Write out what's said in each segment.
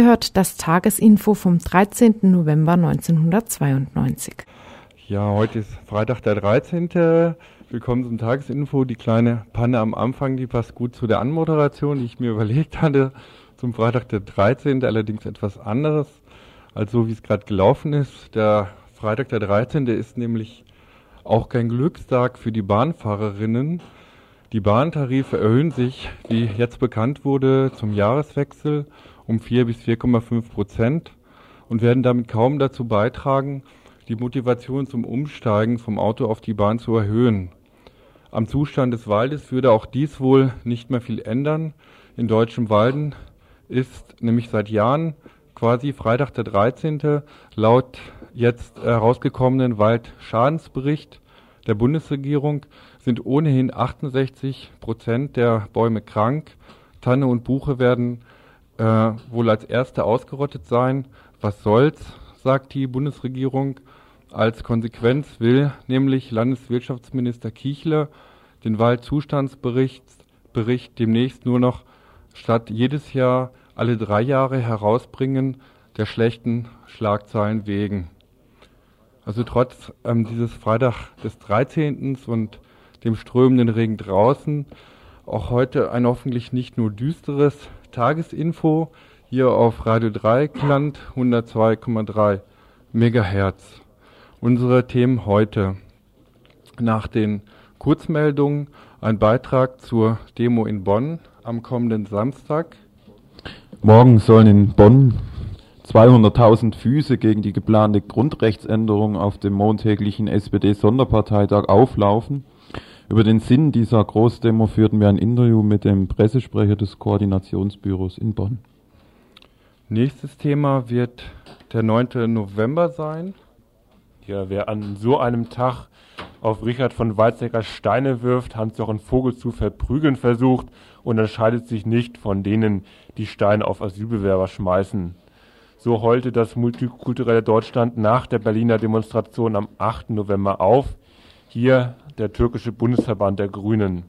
gehört das Tagesinfo vom 13. November 1992. Ja, heute ist Freitag der 13. Willkommen zum Tagesinfo. Die kleine Panne am Anfang, die passt gut zu der Anmoderation, die ich mir überlegt hatte. Zum Freitag der 13. allerdings etwas anderes als so, wie es gerade gelaufen ist. Der Freitag der 13. ist nämlich auch kein Glückstag für die Bahnfahrerinnen. Die Bahntarife erhöhen sich, wie jetzt bekannt wurde, zum Jahreswechsel um 4 bis 4,5 Prozent und werden damit kaum dazu beitragen, die Motivation zum Umsteigen vom Auto auf die Bahn zu erhöhen. Am Zustand des Waldes würde auch dies wohl nicht mehr viel ändern. In deutschen Walden ist nämlich seit Jahren quasi Freitag der 13. laut jetzt herausgekommenen Waldschadensbericht der Bundesregierung sind ohnehin 68 Prozent der Bäume krank. Tanne und Buche werden äh, wohl als erste ausgerottet sein. Was soll's, sagt die Bundesregierung. Als Konsequenz will nämlich Landeswirtschaftsminister Kichler den Waldzustandsbericht Bericht demnächst nur noch statt jedes Jahr alle drei Jahre herausbringen, der schlechten Schlagzeilen wegen. Also trotz ähm, dieses Freitag des 13. und dem strömenden Regen draußen auch heute ein hoffentlich nicht nur düsteres Tagesinfo hier auf Radio Dreieckland 102,3 Megahertz. Unsere Themen heute. Nach den Kurzmeldungen ein Beitrag zur Demo in Bonn am kommenden Samstag. Morgen sollen in Bonn 200.000 Füße gegen die geplante Grundrechtsänderung auf dem montäglichen SPD-Sonderparteitag auflaufen. Über den Sinn dieser Großdemo führten wir ein Interview mit dem Pressesprecher des Koordinationsbüros in Bonn. Nächstes Thema wird der 9. November sein. Ja, wer an so einem Tag auf Richard von Weizsäcker Steine wirft, Hans-Jochen Vogel zu verprügeln versucht, unterscheidet sich nicht von denen, die Steine auf Asylbewerber schmeißen. So heulte das multikulturelle Deutschland nach der Berliner Demonstration am 8. November auf. Hier der türkische Bundesverband der Grünen.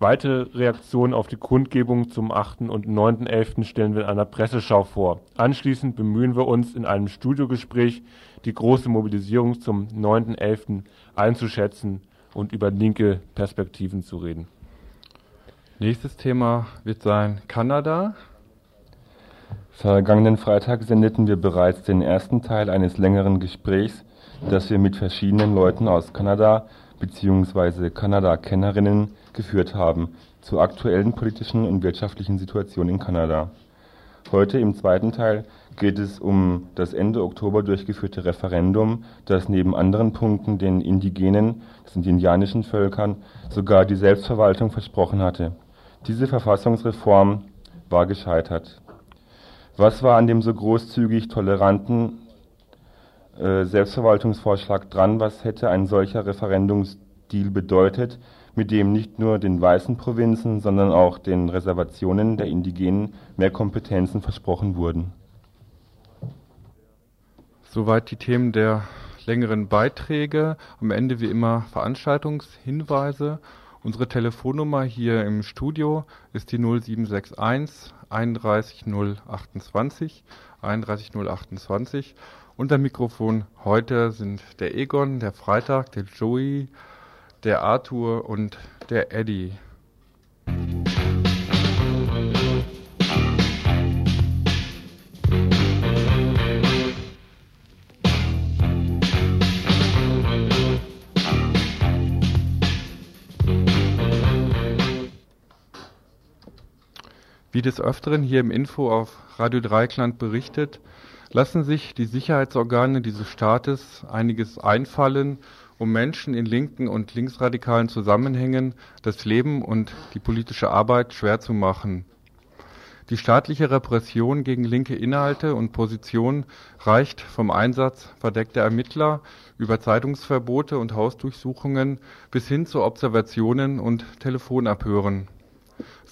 Weitere Reaktionen auf die Kundgebung zum 8. und 9.11. stellen wir in einer Presseschau vor. Anschließend bemühen wir uns in einem Studiogespräch, die große Mobilisierung zum 9.11. einzuschätzen und über linke Perspektiven zu reden. Nächstes Thema wird sein Kanada. Vergangenen Freitag sendeten wir bereits den ersten Teil eines längeren Gesprächs, das wir mit verschiedenen Leuten aus Kanada bzw. Kanada-Kennerinnen geführt haben zur aktuellen politischen und wirtschaftlichen Situation in Kanada. Heute im zweiten Teil geht es um das Ende Oktober durchgeführte Referendum, das neben anderen Punkten den Indigenen, das sind die indianischen Völkern, sogar die Selbstverwaltung versprochen hatte. Diese Verfassungsreform war gescheitert. Was war an dem so großzügig toleranten äh, Selbstverwaltungsvorschlag dran, was hätte ein solcher Referendumsdeal bedeutet, mit dem nicht nur den weißen Provinzen, sondern auch den Reservationen der Indigenen mehr Kompetenzen versprochen wurden. Soweit die Themen der längeren Beiträge. Am Ende wie immer Veranstaltungshinweise. Unsere Telefonnummer hier im Studio ist die 0761 31 028 31 028 unter Mikrofon heute sind der Egon, der Freitag, der Joey, der Arthur und der Eddie. Wie des Öfteren hier im Info auf Radio Dreikland berichtet, lassen sich die Sicherheitsorgane dieses Staates einiges einfallen, um Menschen in linken und linksradikalen Zusammenhängen das Leben und die politische Arbeit schwer zu machen. Die staatliche Repression gegen linke Inhalte und Positionen reicht vom Einsatz verdeckter Ermittler über Zeitungsverbote und Hausdurchsuchungen bis hin zu Observationen und Telefonabhören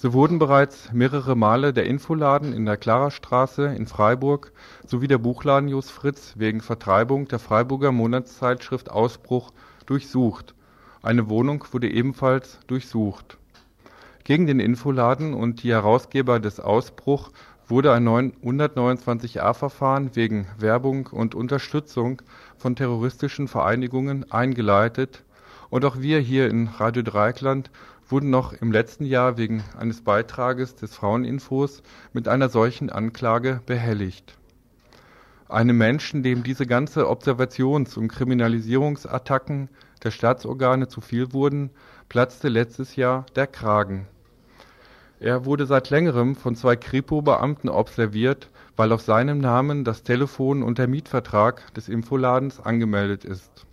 so wurden bereits mehrere Male der Infoladen in der Klarastraße in Freiburg sowie der Buchladen Jos Fritz wegen Vertreibung der Freiburger Monatszeitschrift Ausbruch durchsucht. Eine Wohnung wurde ebenfalls durchsucht. Gegen den Infoladen und die Herausgeber des Ausbruch wurde ein 129a-Verfahren wegen Werbung und Unterstützung von terroristischen Vereinigungen eingeleitet und auch wir hier in Radio Dreikland wurden noch im letzten Jahr wegen eines Beitrages des Fraueninfos mit einer solchen Anklage behelligt. Einem Menschen, dem diese ganze Observations- und Kriminalisierungsattacken der Staatsorgane zu viel wurden, platzte letztes Jahr der Kragen. Er wurde seit längerem von zwei Kripo-Beamten observiert, weil auf seinem Namen das Telefon und der Mietvertrag des Infoladens angemeldet ist.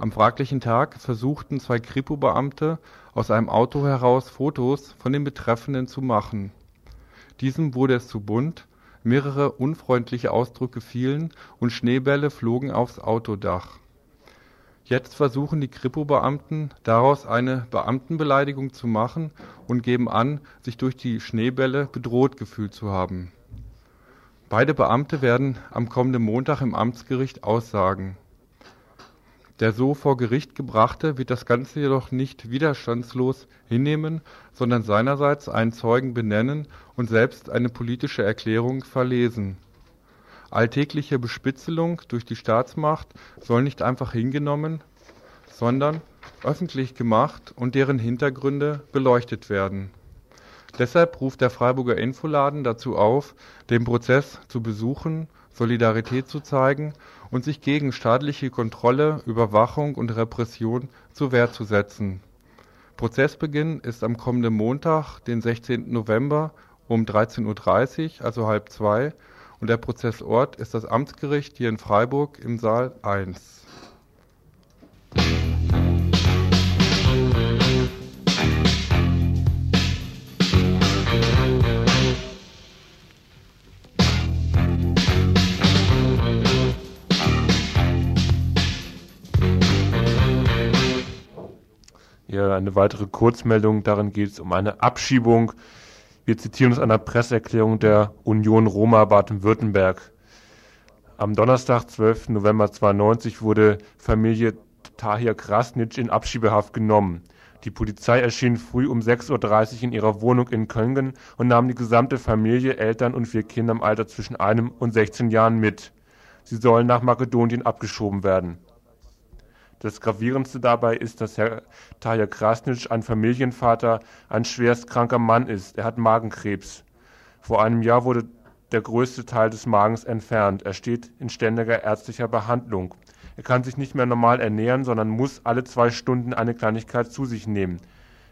Am fraglichen Tag versuchten zwei Kripo-Beamte aus einem Auto heraus Fotos von dem Betreffenden zu machen. Diesem wurde es zu bunt, mehrere unfreundliche Ausdrücke fielen und Schneebälle flogen aufs Autodach. Jetzt versuchen die Kripo-Beamten daraus eine Beamtenbeleidigung zu machen und geben an, sich durch die Schneebälle bedroht gefühlt zu haben. Beide Beamte werden am kommenden Montag im Amtsgericht aussagen der so vor Gericht Gebrachte wird das Ganze jedoch nicht widerstandslos hinnehmen, sondern seinerseits einen Zeugen benennen und selbst eine politische Erklärung verlesen. Alltägliche Bespitzelung durch die Staatsmacht soll nicht einfach hingenommen, sondern öffentlich gemacht und deren Hintergründe beleuchtet werden. Deshalb ruft der Freiburger Infoladen dazu auf, den Prozess zu besuchen, Solidarität zu zeigen und sich gegen staatliche Kontrolle, Überwachung und Repression zur Wehr zu setzen. Prozessbeginn ist am kommenden Montag, den 16. November um 13.30 Uhr, also halb zwei, und der Prozessort ist das Amtsgericht hier in Freiburg im Saal 1. Hier eine weitere Kurzmeldung, darin geht es um eine Abschiebung. Wir zitieren aus einer Presseerklärung der Union Roma Baden-Württemberg. Am Donnerstag, 12. November 92 wurde Familie Tahir Krasnitsch in Abschiebehaft genommen. Die Polizei erschien früh um 6.30 Uhr in ihrer Wohnung in Köngen und nahm die gesamte Familie, Eltern und vier Kinder im Alter zwischen einem und 16 Jahren mit. Sie sollen nach Makedonien abgeschoben werden. Das Gravierendste dabei ist, dass Herr Tahir Krasnitsch ein Familienvater, ein schwerst kranker Mann ist. Er hat Magenkrebs. Vor einem Jahr wurde der größte Teil des Magens entfernt. Er steht in ständiger ärztlicher Behandlung. Er kann sich nicht mehr normal ernähren, sondern muss alle zwei Stunden eine Kleinigkeit zu sich nehmen.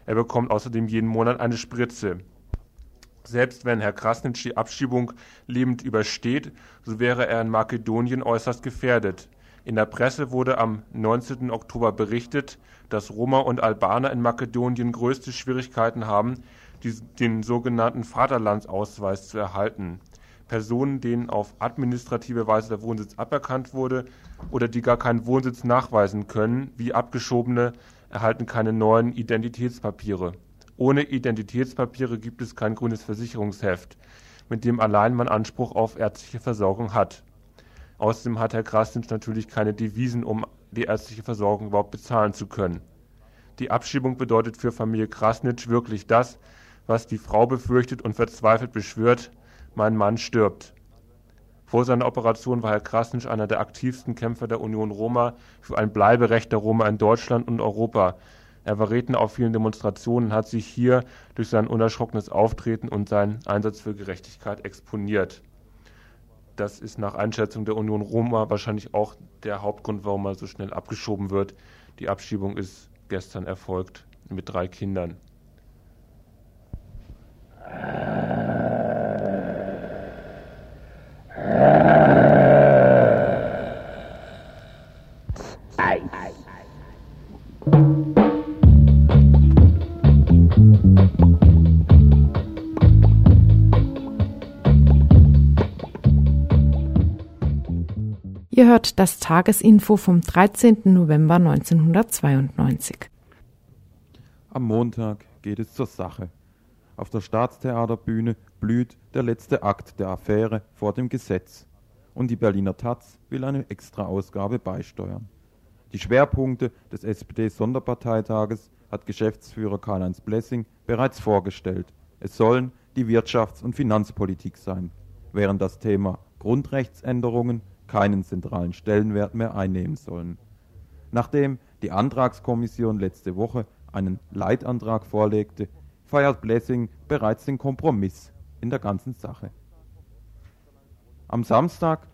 Er bekommt außerdem jeden Monat eine Spritze. Selbst wenn Herr Krasnitsch die Abschiebung lebend übersteht, so wäre er in Makedonien äußerst gefährdet. In der Presse wurde am 19. Oktober berichtet, dass Roma und Albaner in Makedonien größte Schwierigkeiten haben, den sogenannten Vaterlandsausweis zu erhalten. Personen, denen auf administrative Weise der Wohnsitz aberkannt wurde oder die gar keinen Wohnsitz nachweisen können, wie Abgeschobene, erhalten keine neuen Identitätspapiere. Ohne Identitätspapiere gibt es kein grünes Versicherungsheft, mit dem allein man Anspruch auf ärztliche Versorgung hat. Außerdem hat Herr Krasnitsch natürlich keine Devisen, um die ärztliche Versorgung überhaupt bezahlen zu können. Die Abschiebung bedeutet für Familie Krasnitsch wirklich das, was die Frau befürchtet und verzweifelt beschwört, mein Mann stirbt. Vor seiner Operation war Herr Krasnitsch einer der aktivsten Kämpfer der Union Roma für ein Bleiberecht der Roma in Deutschland und Europa. Er war Redner auf vielen Demonstrationen und hat sich hier durch sein unerschrockenes Auftreten und seinen Einsatz für Gerechtigkeit exponiert. Das ist nach Einschätzung der Union Roma wahrscheinlich auch der Hauptgrund, warum er so schnell abgeschoben wird. Die Abschiebung ist gestern erfolgt mit drei Kindern. Ihr hört das Tagesinfo vom 13. November 1992. Am Montag geht es zur Sache. Auf der Staatstheaterbühne blüht der letzte Akt der Affäre vor dem Gesetz. Und die Berliner Taz will eine Extraausgabe beisteuern. Die Schwerpunkte des SPD-Sonderparteitages hat Geschäftsführer Karl-Heinz Blessing bereits vorgestellt. Es sollen die Wirtschafts- und Finanzpolitik sein, während das Thema Grundrechtsänderungen keinen zentralen Stellenwert mehr einnehmen sollen. Nachdem die Antragskommission letzte Woche einen Leitantrag vorlegte, feiert Blessing bereits den Kompromiss in der ganzen Sache. Am Samstag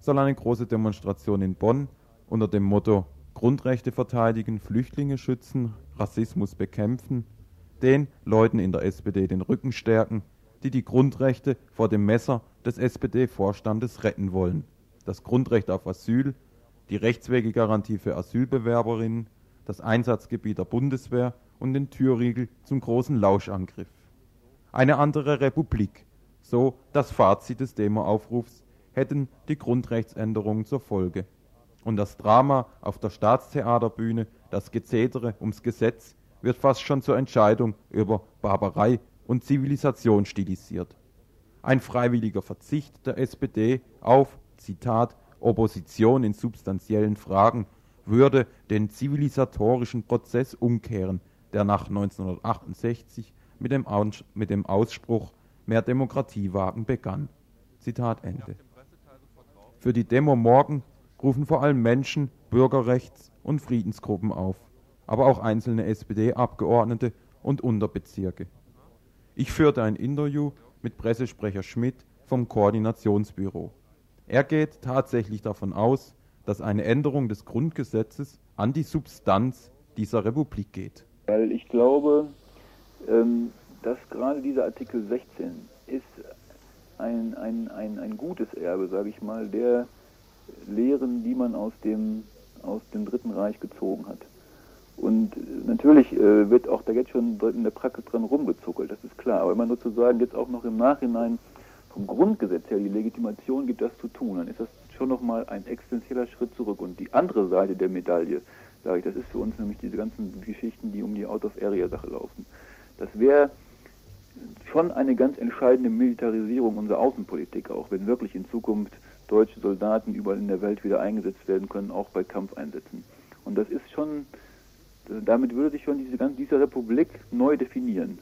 soll eine große Demonstration in Bonn unter dem Motto Grundrechte verteidigen, Flüchtlinge schützen, Rassismus bekämpfen, den Leuten in der SPD den Rücken stärken, die die Grundrechte vor dem Messer des SPD-Vorstandes retten wollen. Das Grundrecht auf Asyl, die Rechtswegegarantie für Asylbewerberinnen, das Einsatzgebiet der Bundeswehr und den Türriegel zum großen Lauschangriff. Eine andere Republik, so das Fazit des Demoaufrufs, hätten die Grundrechtsänderungen zur Folge. Und das Drama auf der Staatstheaterbühne, das Gezetere ums Gesetz, wird fast schon zur Entscheidung über Barbarei und Zivilisation stilisiert. Ein freiwilliger Verzicht der SPD auf, Zitat, Opposition in substanziellen Fragen würde den zivilisatorischen Prozess umkehren, der nach 1968 mit dem, Aus mit dem Ausspruch Mehr Demokratie wagen begann. Zitat Ende. Für die Demo morgen rufen vor allem Menschen, Bürgerrechts- und Friedensgruppen auf, aber auch einzelne SPD-Abgeordnete und Unterbezirke. Ich führte ein Interview mit Pressesprecher Schmidt vom Koordinationsbüro. Er geht tatsächlich davon aus, dass eine Änderung des Grundgesetzes an die Substanz dieser Republik geht. Weil ich glaube, ähm, dass gerade dieser Artikel 16 ist ein, ein, ein, ein gutes Erbe, sage ich mal, der Lehren, die man aus dem, aus dem Dritten Reich gezogen hat. Und natürlich äh, wird auch da jetzt schon in der Praxis dran rumgezuckelt, das ist klar. Aber wenn man sozusagen jetzt auch noch im Nachhinein vom Grundgesetz her die Legitimation gibt, das zu tun, dann ist das schon nochmal ein existenzieller Schritt zurück. Und die andere Seite der Medaille, sage ich, das ist für uns nämlich diese ganzen Geschichten, die um die Out-of-Area-Sache laufen. Das wäre schon eine ganz entscheidende Militarisierung unserer Außenpolitik, auch wenn wirklich in Zukunft deutsche Soldaten überall in der Welt wieder eingesetzt werden können, auch bei Kampfeinsätzen. Und das ist schon, damit würde sich schon diese, diese Republik neu definieren.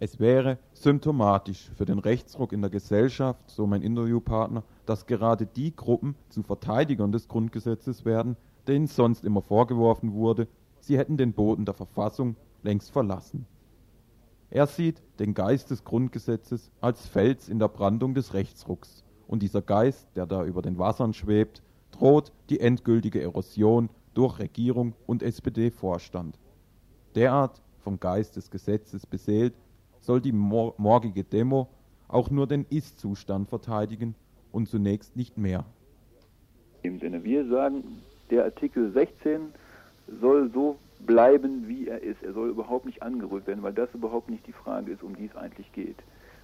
Es wäre symptomatisch für den Rechtsruck in der Gesellschaft, so mein Interviewpartner, dass gerade die Gruppen zu Verteidigern des Grundgesetzes werden, denen sonst immer vorgeworfen wurde, sie hätten den Boden der Verfassung längst verlassen. Er sieht den Geist des Grundgesetzes als Fels in der Brandung des Rechtsrucks, und dieser Geist, der da über den Wassern schwebt, droht die endgültige Erosion durch Regierung und SPD-Vorstand. Derart vom Geist des Gesetzes beseelt, soll die mor morgige Demo auch nur den Ist-Zustand verteidigen und zunächst nicht mehr. Im Sinne, wir sagen, der Artikel 16 soll so bleiben, wie er ist. Er soll überhaupt nicht angerührt werden, weil das überhaupt nicht die Frage ist, um die es eigentlich geht.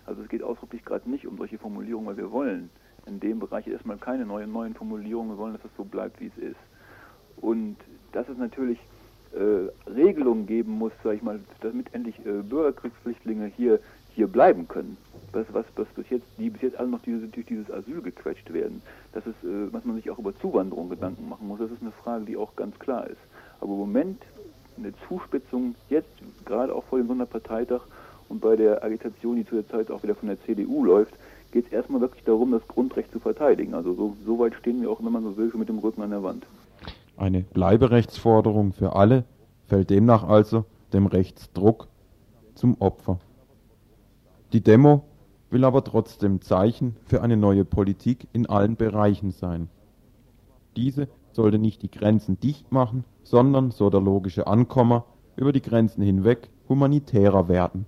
Also es geht ausdrücklich gerade nicht um solche Formulierungen, weil wir wollen in dem Bereich erstmal keine neuen, neuen Formulierungen, wir wollen, dass es so bleibt, wie es ist. Und dass es natürlich äh, Regelungen geben muss, sag ich mal, damit endlich äh, Bürgerkriegsflüchtlinge hier, hier bleiben können. Was, was, was bis jetzt, die bis jetzt alle noch diese, durch dieses Asyl gequetscht werden. Das ist, äh, was man sich auch über Zuwanderung Gedanken machen muss. Das ist eine Frage, die auch ganz klar ist. Aber im Moment eine Zuspitzung jetzt, gerade auch vor dem Sonderparteitag und bei der Agitation, die zu der Zeit auch wieder von der CDU läuft, geht es erstmal wirklich darum, das Grundrecht zu verteidigen. Also so, so weit stehen wir auch, wenn man so will, schon mit dem Rücken an der Wand. Eine Bleiberechtsforderung für alle fällt demnach also dem Rechtsdruck zum Opfer. Die Demo will aber trotzdem Zeichen für eine neue Politik in allen Bereichen sein. Diese sollte nicht die Grenzen dicht machen, sondern, so der logische Ankommer, über die Grenzen hinweg humanitärer werden.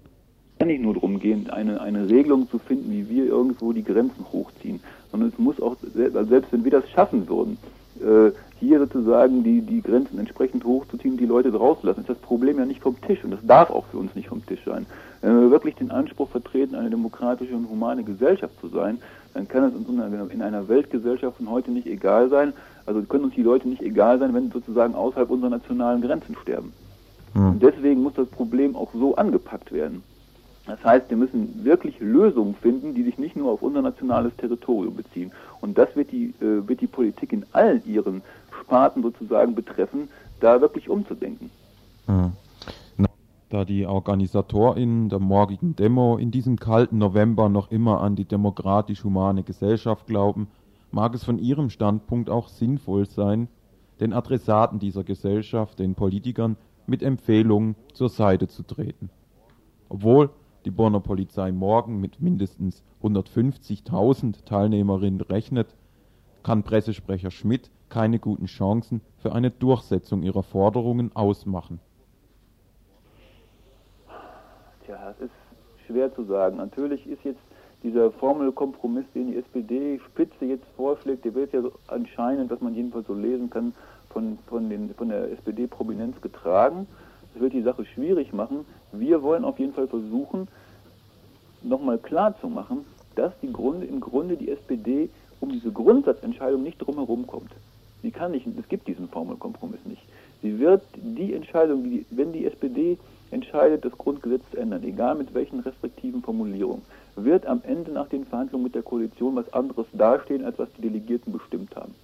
Es kann nicht nur darum gehen, eine, eine Regelung zu finden, wie wir irgendwo die Grenzen hochziehen, sondern es muss auch, selbst wenn wir das schaffen würden, äh, hier sozusagen die, die Grenzen entsprechend hochzuziehen, die Leute rauslassen, ist das Problem ja nicht vom Tisch und das darf auch für uns nicht vom Tisch sein. Wenn wir wirklich den Anspruch vertreten, eine demokratische und humane Gesellschaft zu sein, dann kann es uns in einer Weltgesellschaft von heute nicht egal sein, also können uns die Leute nicht egal sein, wenn sie sozusagen außerhalb unserer nationalen Grenzen sterben. Und deswegen muss das Problem auch so angepackt werden. Das heißt, wir müssen wirklich Lösungen finden, die sich nicht nur auf unser nationales Territorium beziehen. Und das wird die, äh, wird die Politik in allen ihren Sparten sozusagen betreffen, da wirklich umzudenken. Mhm. Da die OrganisatorInnen der morgigen Demo in diesem kalten November noch immer an die demokratisch-humane Gesellschaft glauben, mag es von ihrem Standpunkt auch sinnvoll sein, den Adressaten dieser Gesellschaft, den Politikern, mit Empfehlungen zur Seite zu treten. Obwohl die Bonner Polizei morgen mit mindestens 150.000 Teilnehmerinnen rechnet, kann Pressesprecher Schmidt keine guten Chancen für eine Durchsetzung ihrer Forderungen ausmachen. Tja, das ist schwer zu sagen. Natürlich ist jetzt dieser Formelkompromiss, den die SPD-Spitze jetzt vorschlägt, der wird ja so anscheinend, was man jedenfalls so lesen kann, von, von, den, von der SPD-Prominenz getragen. Das wird die Sache schwierig machen. Wir wollen auf jeden Fall versuchen, nochmal klarzumachen, dass die Grunde, im Grunde die SPD um diese Grundsatzentscheidung nicht drumherum kommt. Sie kann nicht, es gibt diesen Formelkompromiss nicht. Sie wird die Entscheidung, die, wenn die SPD entscheidet, das Grundgesetz zu ändern, egal mit welchen restriktiven Formulierungen, wird am Ende nach den Verhandlungen mit der Koalition was anderes dastehen, als was die Delegierten bestimmt haben.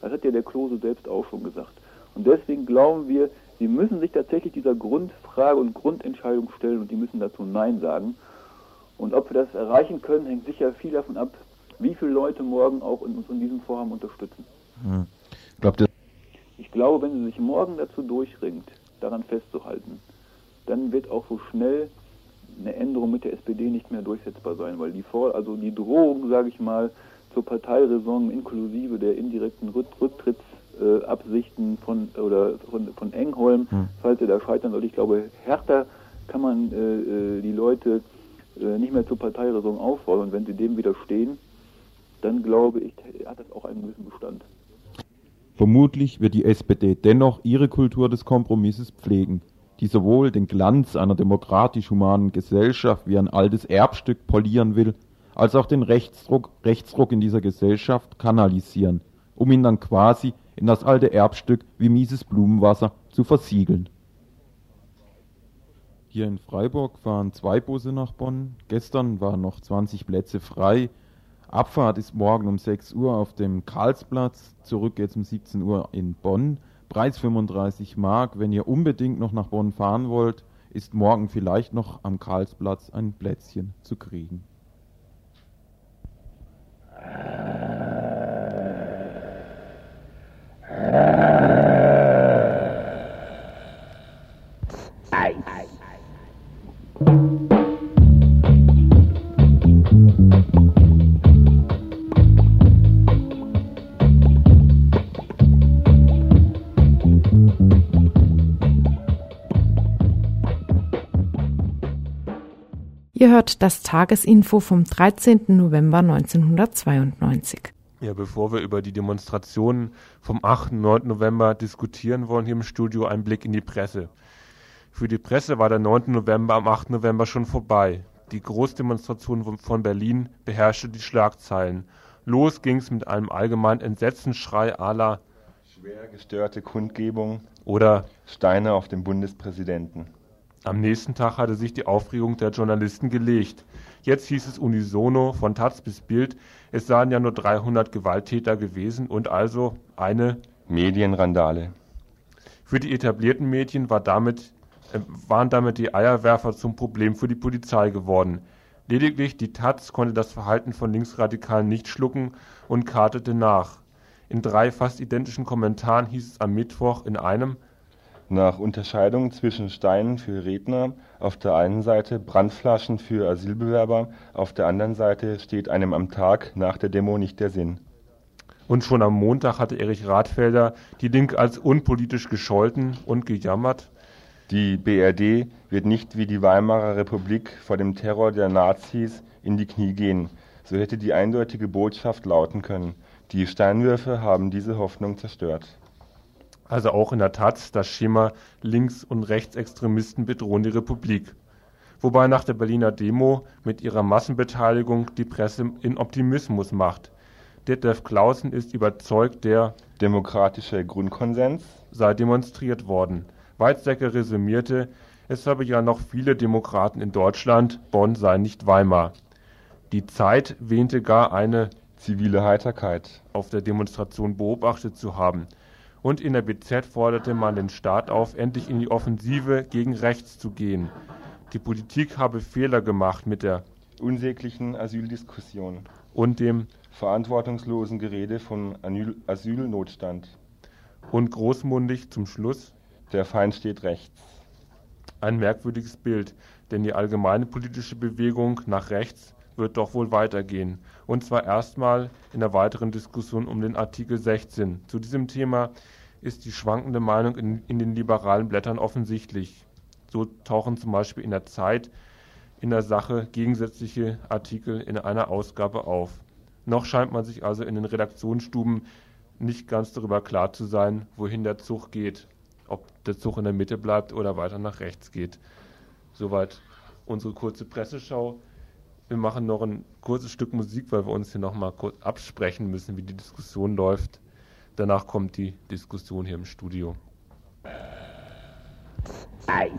Das hat ja der Klose selbst auch schon gesagt. Und deswegen glauben wir, sie müssen sich tatsächlich dieser Grundfrage und Grundentscheidung stellen und die müssen dazu Nein sagen. Und ob wir das erreichen können, hängt sicher viel davon ab, wie viele Leute morgen auch uns in diesem Vorhaben unterstützen. Hm. Glaubt ihr? Ich glaube, wenn sie sich morgen dazu durchringt, daran festzuhalten, dann wird auch so schnell eine Änderung mit der SPD nicht mehr durchsetzbar sein, weil die Vor also die Drohung, sage ich mal, zur Parteiräson inklusive der indirekten Rücktrittsabsichten äh, von oder von, von Engholm, hm. falls er da scheitern sollte, ich glaube, härter kann man äh, äh, die Leute äh, nicht mehr zur Parteiräson auffordern. Und wenn sie dem widerstehen, dann glaube ich, hat das auch einen gewissen Bestand. Vermutlich wird die SPD dennoch ihre Kultur des Kompromisses pflegen die sowohl den Glanz einer demokratisch-humanen Gesellschaft wie ein altes Erbstück polieren will, als auch den Rechtsruck, Rechtsruck in dieser Gesellschaft kanalisieren, um ihn dann quasi in das alte Erbstück wie mieses Blumenwasser zu versiegeln. Hier in Freiburg fahren zwei Busse nach Bonn. Gestern waren noch 20 Plätze frei. Abfahrt ist morgen um 6 Uhr auf dem Karlsplatz, zurück jetzt um 17 Uhr in Bonn. Preis 35 Mark. Wenn ihr unbedingt noch nach Bonn fahren wollt, ist morgen vielleicht noch am Karlsplatz ein Plätzchen zu kriegen. Ihr hört das Tagesinfo vom 13. November 1992. Ja, bevor wir über die Demonstrationen vom 8. und 9. November diskutieren wollen, hier im Studio ein Blick in die Presse. Für die Presse war der 9. November am 8. November schon vorbei. Die Großdemonstration von Berlin beherrschte die Schlagzeilen. Los ging's mit einem allgemeinen Entsetzensschrei aller schwer gestörte Kundgebung oder Steine auf den Bundespräsidenten. Am nächsten Tag hatte sich die Aufregung der Journalisten gelegt. Jetzt hieß es unisono von taz bis Bild, es seien ja nur 300 Gewalttäter gewesen und also eine Medienrandale. Für die etablierten Medien war damit, äh, waren damit die Eierwerfer zum Problem für die Polizei geworden. Lediglich die taz konnte das Verhalten von Linksradikalen nicht schlucken und kartete nach. In drei fast identischen Kommentaren hieß es am Mittwoch in einem nach Unterscheidung zwischen Steinen für Redner auf der einen Seite, Brandflaschen für Asylbewerber auf der anderen Seite steht einem am Tag nach der Demo nicht der Sinn. Und schon am Montag hatte Erich Rathfelder die Linke als unpolitisch gescholten und gejammert. Die BRD wird nicht wie die Weimarer Republik vor dem Terror der Nazis in die Knie gehen. So hätte die eindeutige Botschaft lauten können. Die Steinwürfe haben diese Hoffnung zerstört also auch in der Taz, das Schema Links- und Rechtsextremisten bedrohen die Republik. Wobei nach der Berliner Demo mit ihrer Massenbeteiligung die Presse in Optimismus macht. Detlef Clausen ist überzeugt, der demokratische Grundkonsens sei demonstriert worden. Weizsäcker resümierte, es habe ja noch viele Demokraten in Deutschland, Bonn sei nicht Weimar. Die Zeit wähnte gar eine zivile Heiterkeit auf der Demonstration beobachtet zu haben Und in der BZ forderte man den Staat auf, endlich in die Offensive gegen rechts zu gehen. Die Politik habe Fehler gemacht mit der unsäglichen Asyldiskussion und dem verantwortungslosen Gerede von Asylnotstand. Und großmundig zum Schluss. Der Feind steht rechts. Ein merkwürdiges Bild, denn die allgemeine politische Bewegung nach rechts wird doch wohl weitergehen. Und zwar erstmal in der weiteren Diskussion um den Artikel 16. Zu diesem Thema ist die schwankende Meinung in, in den liberalen Blättern offensichtlich. So tauchen zum Beispiel in der Zeit in der Sache gegensätzliche Artikel in einer Ausgabe auf. Noch scheint man sich also in den Redaktionsstuben nicht ganz darüber klar zu sein, wohin der Zug geht, ob der Zug in der Mitte bleibt oder weiter nach rechts geht. Soweit unsere kurze Presseschau. Wir machen noch ein kurzes Stück Musik, weil wir uns hier noch mal kurz absprechen müssen, wie die Diskussion läuft. Danach kommt die Diskussion hier im Studio. Eis.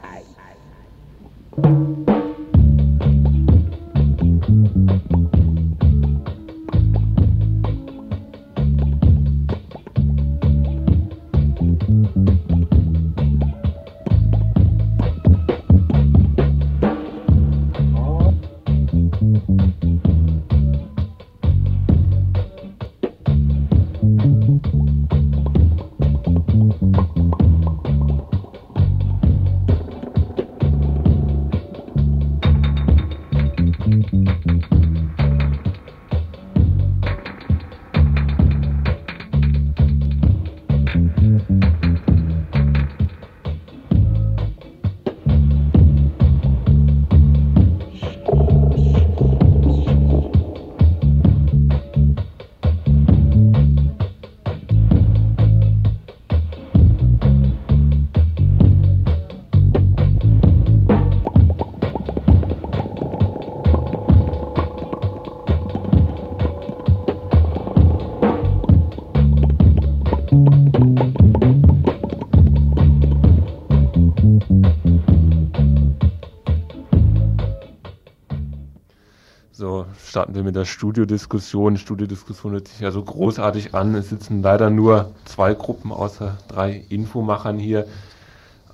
Starten wir mit der Studiodiskussion. Studiodiskussion hört sich ja so großartig an. Es sitzen leider nur zwei Gruppen außer drei Infomachern hier.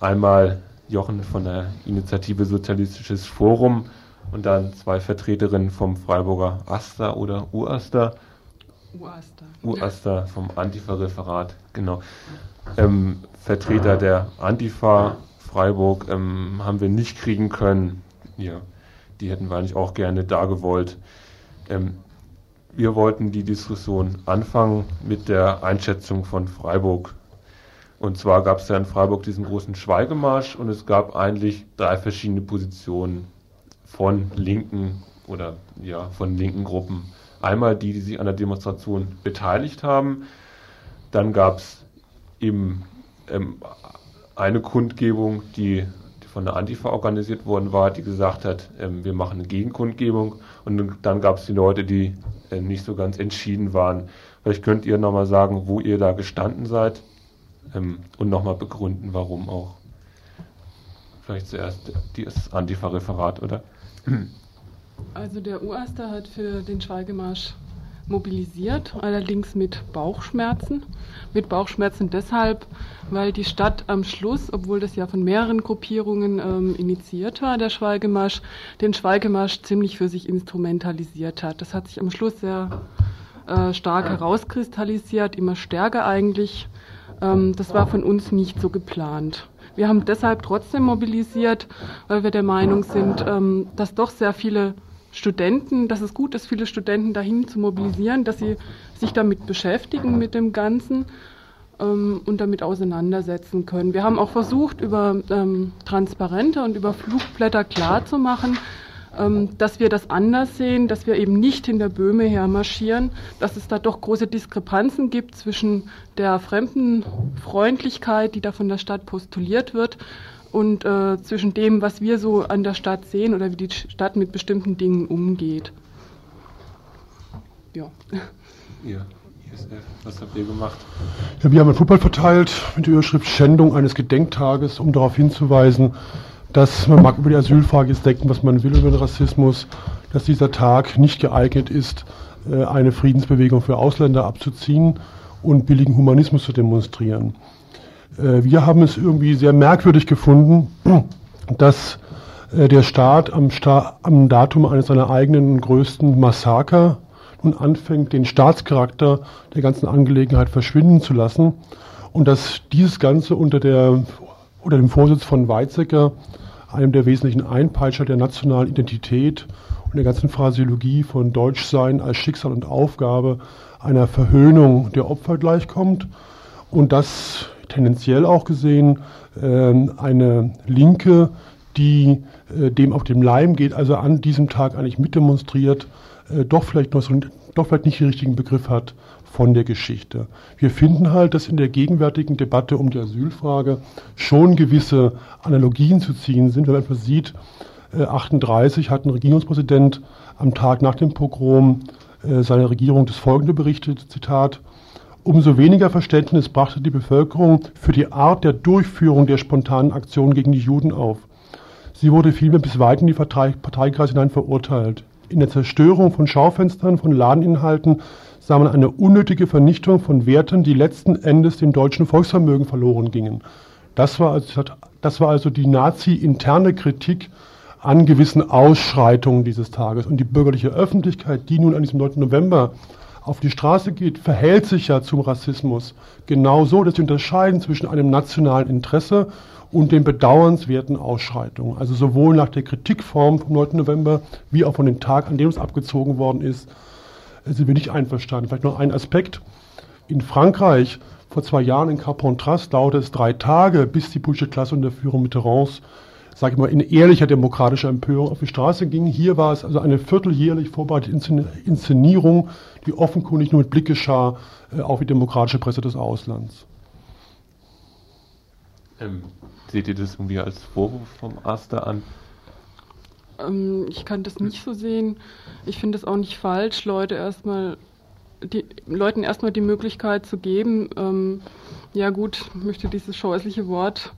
Einmal Jochen von der Initiative Sozialistisches Forum und dann zwei Vertreterinnen vom Freiburger Aster oder Uraster. Uraster. Uraster vom Antifa-Referat, genau. Ähm, Vertreter der Antifa Freiburg ähm, haben wir nicht kriegen können. Ja, die hätten wir eigentlich auch gerne da gewollt. Ähm, wir wollten die Diskussion anfangen mit der Einschätzung von Freiburg. Und zwar gab es ja in Freiburg diesen großen Schweigemarsch und es gab eigentlich drei verschiedene Positionen von linken oder ja von linken Gruppen. Einmal die, die sich an der Demonstration beteiligt haben. Dann gab es eben ähm, eine Kundgebung, die von der Antifa organisiert worden war, die gesagt hat, ähm, wir machen eine Gegenkundgebung. Und dann gab es die Leute, die äh, nicht so ganz entschieden waren. Vielleicht könnt ihr nochmal sagen, wo ihr da gestanden seid ähm, und nochmal begründen, warum auch. Vielleicht zuerst das Antifa-Referat, oder? Also der UASTA hat für den Schweigemarsch mobilisiert, allerdings mit Bauchschmerzen. Mit Bauchschmerzen deshalb, weil die Stadt am Schluss, obwohl das ja von mehreren Gruppierungen ähm, initiiert war, der Schweigemarsch, den Schweigemarsch ziemlich für sich instrumentalisiert hat. Das hat sich am Schluss sehr äh, stark herauskristallisiert, immer stärker eigentlich. Ähm, das war von uns nicht so geplant. Wir haben deshalb trotzdem mobilisiert, weil wir der Meinung sind, ähm, dass doch sehr viele Studenten, dass es gut ist, viele Studenten dahin zu mobilisieren, dass sie sich damit beschäftigen mit dem Ganzen ähm, und damit auseinandersetzen können. Wir haben auch versucht, über ähm, Transparente und über Flugblätter klarzumachen, ähm, dass wir das anders sehen, dass wir eben nicht hinter Böhme hermarschieren, dass es da doch große Diskrepanzen gibt zwischen der Fremdenfreundlichkeit, die da von der Stadt postuliert wird, und äh, zwischen dem, was wir so an der Stadt sehen oder wie die Stadt mit bestimmten Dingen umgeht. Ja. Ja, ISF, was habt ihr gemacht? Ja, wir haben einen Fußball verteilt mit der Überschrift Schändung eines Gedenktages, um darauf hinzuweisen, dass man mag über die Asylfrage jetzt denken, was man will über den Rassismus, dass dieser Tag nicht geeignet ist, äh, eine Friedensbewegung für Ausländer abzuziehen und billigen Humanismus zu demonstrieren. Äh, wir haben es irgendwie sehr merkwürdig gefunden, dass äh, der Staat am, Sta am Datum eines seiner eigenen größten Massaker nun anfängt, den Staatscharakter der ganzen Angelegenheit verschwinden zu lassen und dass dieses Ganze unter, der, unter dem Vorsitz von Weizsäcker, einem der wesentlichen Einpeitscher der nationalen Identität und der ganzen Phraseologie von Deutschsein als Schicksal und Aufgabe einer Verhöhnung der Opfer gleichkommt und das tendenziell auch gesehen äh, eine Linke, die äh, dem auf dem Leim geht, also an diesem Tag eigentlich mitdemonstriert, äh, doch vielleicht noch so, doch vielleicht nicht den richtigen Begriff hat von der Geschichte. Wir finden halt, dass in der gegenwärtigen Debatte um die Asylfrage schon gewisse Analogien zu ziehen sind, wenn man etwa sieht, äh, 38 hat ein Regierungspräsident am Tag nach dem Pogrom äh, seiner Regierung das folgende berichtet, Zitat, Umso weniger Verständnis brachte die Bevölkerung für die Art der Durchführung der spontanen Aktion gegen die Juden auf. Sie wurde vielmehr bis weit in die Parteikreise hinein verurteilt. In der Zerstörung von Schaufenstern, von Ladeninhalten sah man eine unnötige Vernichtung von Werten, die letzten Endes dem deutschen Volksvermögen verloren gingen. Das war also, das war also die Nazi-interne Kritik an gewissen Ausschreitungen dieses Tages. Und die bürgerliche Öffentlichkeit, die nun an diesem 9. November auf die Straße geht, verhält sich ja zum Rassismus genau so, dass sie unterscheiden zwischen einem nationalen Interesse und den bedauernswerten Ausschreitungen. Also sowohl nach der Kritikform vom 9. November wie auch von dem Tag, an dem es abgezogen worden ist, sind wir nicht einverstanden. Vielleicht noch ein Aspekt. In Frankreich vor zwei Jahren in Carpentras dauerte es drei Tage, bis die politische Klasse unter Führung Mitterrands, sage ich mal, in ehrlicher demokratischer Empörung auf die Straße ging. Hier war es also eine vierteljährlich vorbereitete Inszenierung, die offenkundig nur mit Blick geschah äh, auf die demokratische Presse des Auslands. Ähm, seht ihr das irgendwie als Vorwurf vom Aster an? Ähm, ich kann das nicht so sehen. Ich finde es auch nicht falsch, Leute erstmal die Leuten erstmal die Möglichkeit zu geben, ähm, ja gut, ich möchte dieses scheußliche Wort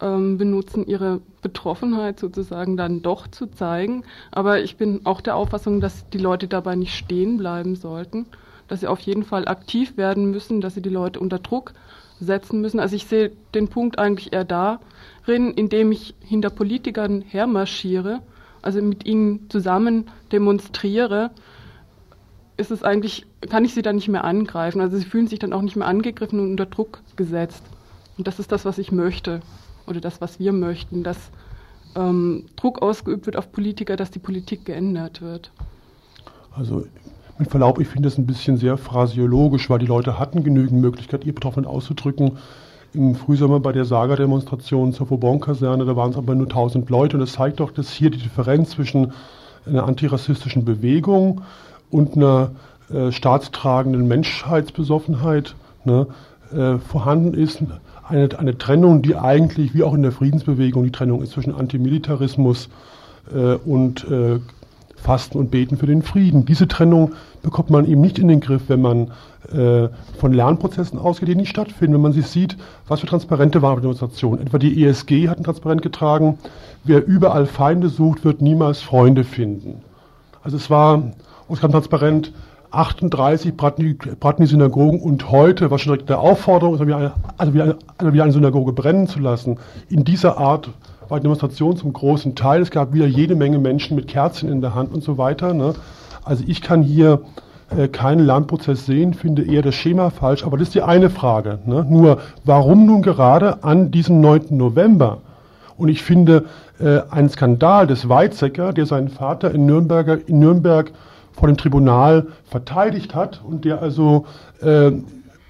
ähm, benutzen, ihre Betroffenheit sozusagen dann doch zu zeigen. Aber ich bin auch der Auffassung, dass die Leute dabei nicht stehen bleiben sollten, dass sie auf jeden Fall aktiv werden müssen, dass sie die Leute unter Druck setzen müssen. Also ich sehe den Punkt eigentlich eher darin, indem ich hinter Politikern hermarschiere, also mit ihnen zusammen demonstriere, ist es eigentlich, kann ich sie dann nicht mehr angreifen. Also sie fühlen sich dann auch nicht mehr angegriffen und unter Druck gesetzt. Und das ist das, was ich möchte oder das, was wir möchten, dass ähm, Druck ausgeübt wird auf Politiker, dass die Politik geändert wird. Also mit Verlaub, ich finde das ein bisschen sehr phrasiologisch, weil die Leute hatten genügend Möglichkeit, ihr Betroffenen auszudrücken. Im Frühsommer bei der Saga-Demonstration zur Vauban-Kaserne, da waren es aber nur 1000 Leute und das zeigt doch, dass hier die Differenz zwischen einer antirassistischen Bewegung und einer äh, staatstragenden Menschheitsbesoffenheit ne, äh, vorhanden ist. Eine, eine Trennung, die eigentlich, wie auch in der Friedensbewegung, die Trennung ist zwischen Antimilitarismus äh, und äh, Fasten und Beten für den Frieden. Diese Trennung bekommt man eben nicht in den Griff, wenn man äh, von Lernprozessen ausgeht, die nicht stattfinden. Wenn man sich sieht, was für Transparente waren auf Demonstrationen. Etwa die ESG hat ein Transparent getragen, wer überall Feinde sucht, wird niemals Freunde finden. Also es war, es kam transparent, 38 brannten die, brannten die Synagogen und heute war schon direkt der Aufforderung, also wie, eine, also wie, eine, also wie eine Synagoge brennen zu lassen. In dieser Art war die Demonstration zum großen Teil. Es gab wieder jede Menge Menschen mit Kerzen in der Hand und so weiter. Ne? Also ich kann hier äh, keinen Lernprozess sehen, finde eher das Schema falsch. Aber das ist die eine Frage. Ne? Nur, warum nun gerade an diesem 9. November? Und ich finde äh, einen Skandal des Weizsäcker, der seinen Vater in, Nürnberger, in Nürnberg vor dem Tribunal verteidigt hat und der also äh,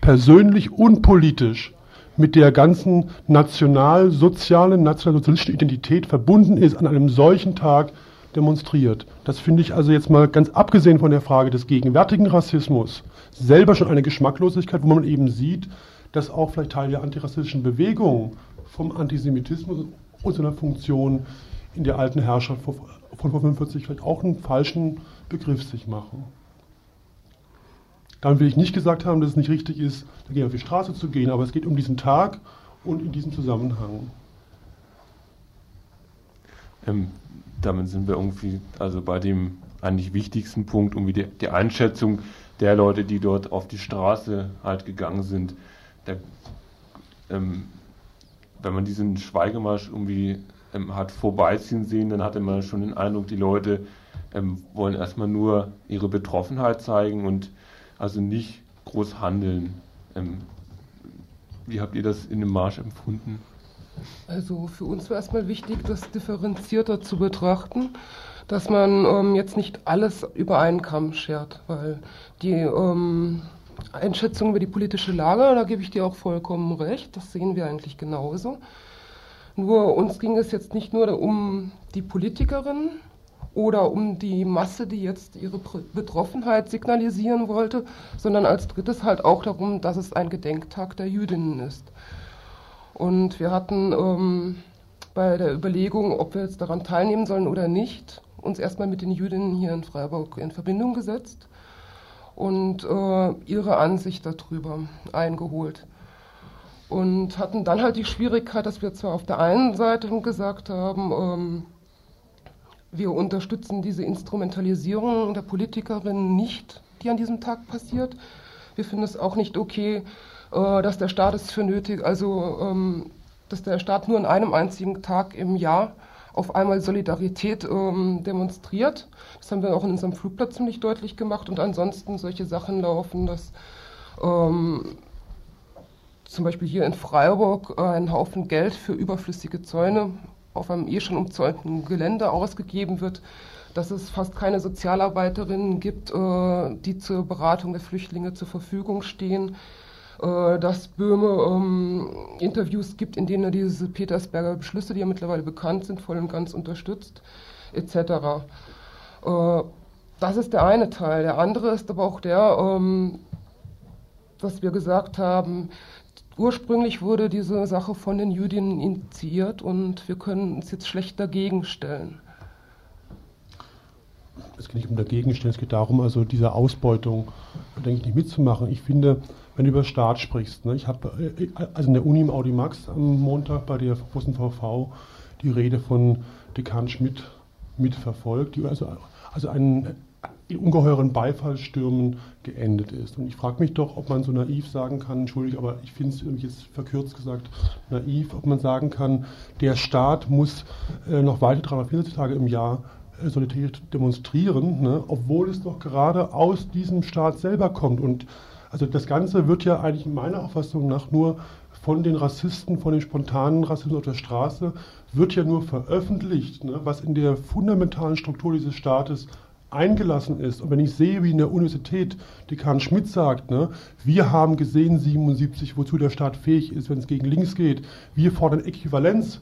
persönlich unpolitisch mit der ganzen nationalsozialen, nationalsozialistischen Identität verbunden ist, an einem solchen Tag demonstriert. Das finde ich also jetzt mal ganz abgesehen von der Frage des gegenwärtigen Rassismus selber schon eine Geschmacklosigkeit, wo man eben sieht, dass auch vielleicht Teile der antirassistischen Bewegung vom Antisemitismus und seiner Funktion in der alten Herrschaft von vor 45 vielleicht auch einen falschen Begriff sich machen. Damit will ich nicht gesagt haben, dass es nicht richtig ist, dagegen auf die Straße zu gehen, aber es geht um diesen Tag und in diesem Zusammenhang. Ähm, damit sind wir irgendwie also bei dem eigentlich wichtigsten Punkt, irgendwie die, die Einschätzung, der Leute, die dort auf die Straße halt gegangen sind. Der, ähm, wenn man diesen Schweigemarsch irgendwie ähm, hat vorbeiziehen sehen, dann hatte man schon den Eindruck, die Leute ähm, wollen erstmal nur ihre Betroffenheit zeigen und also nicht groß handeln. Ähm, wie habt ihr das in dem Marsch empfunden? Also für uns war erstmal wichtig, das differenzierter zu betrachten, dass man ähm, jetzt nicht alles über einen Kamm schert, weil die ähm, Einschätzung über die politische Lage, da gebe ich dir auch vollkommen recht, das sehen wir eigentlich genauso. Nur uns ging es jetzt nicht nur um die Politikerin oder um die Masse, die jetzt ihre Betroffenheit signalisieren wollte, sondern als drittes halt auch darum, dass es ein Gedenktag der Jüdinnen ist. Und wir hatten ähm, bei der Überlegung, ob wir jetzt daran teilnehmen sollen oder nicht, uns erstmal mit den Jüdinnen hier in Freiburg in Verbindung gesetzt und äh, ihre Ansicht darüber eingeholt und hatten dann halt die Schwierigkeit, dass wir zwar auf der einen Seite gesagt haben, ähm, wir unterstützen diese Instrumentalisierung der Politikerinnen nicht, die an diesem Tag passiert. Wir finden es auch nicht okay, äh, dass der Staat es für nötig, also ähm, dass der Staat nur an einem einzigen Tag im Jahr auf einmal Solidarität ähm, demonstriert. Das haben wir auch in unserem Flugplatz ziemlich deutlich gemacht und ansonsten solche Sachen laufen, dass ähm, zum Beispiel hier in Freiburg ein Haufen Geld für überflüssige Zäune auf einem eh schon umzäunten Gelände ausgegeben wird, dass es fast keine Sozialarbeiterinnen gibt, äh, die zur Beratung der Flüchtlinge zur Verfügung stehen, äh, dass Böhme ähm, Interviews gibt, in denen er diese Petersberger Beschlüsse, die ja mittlerweile bekannt sind, voll und ganz unterstützt, etc. Äh, das ist der eine Teil. Der andere ist aber auch der, ähm, dass wir gesagt haben, Ursprünglich wurde diese Sache von den Jüdinnen initiiert und wir können uns jetzt schlecht dagegen stellen. Es geht nicht um dagegen stellen, es geht darum, also diese Ausbeutung, denke ich, nicht mitzumachen. Ich finde, wenn du über Staat sprichst, ne, ich habe äh, also in der Uni im Audimax am Montag bei der großen VV die Rede von Dekan Schmidt mitverfolgt, die also, also einen in ungeheuren Beifallsstürmen geendet ist. Und ich frage mich doch, ob man so naiv sagen kann, entschuldige, aber ich finde es jetzt verkürzt gesagt naiv, ob man sagen kann, der Staat muss äh, noch weitere 340 Tage im Jahr äh, Solidarität demonstrieren, ne, obwohl es doch gerade aus diesem Staat selber kommt. Und also das Ganze wird ja eigentlich in meiner Auffassung nach nur von den Rassisten, von den spontanen Rassismus auf der Straße, wird ja nur veröffentlicht, ne, was in der fundamentalen Struktur dieses Staates eingelassen ist. Und wenn ich sehe, wie in der Universität Dekan Schmidt sagt, ne, wir haben gesehen 77, wozu der Staat fähig ist, wenn es gegen links geht. Wir fordern Äquivalenz.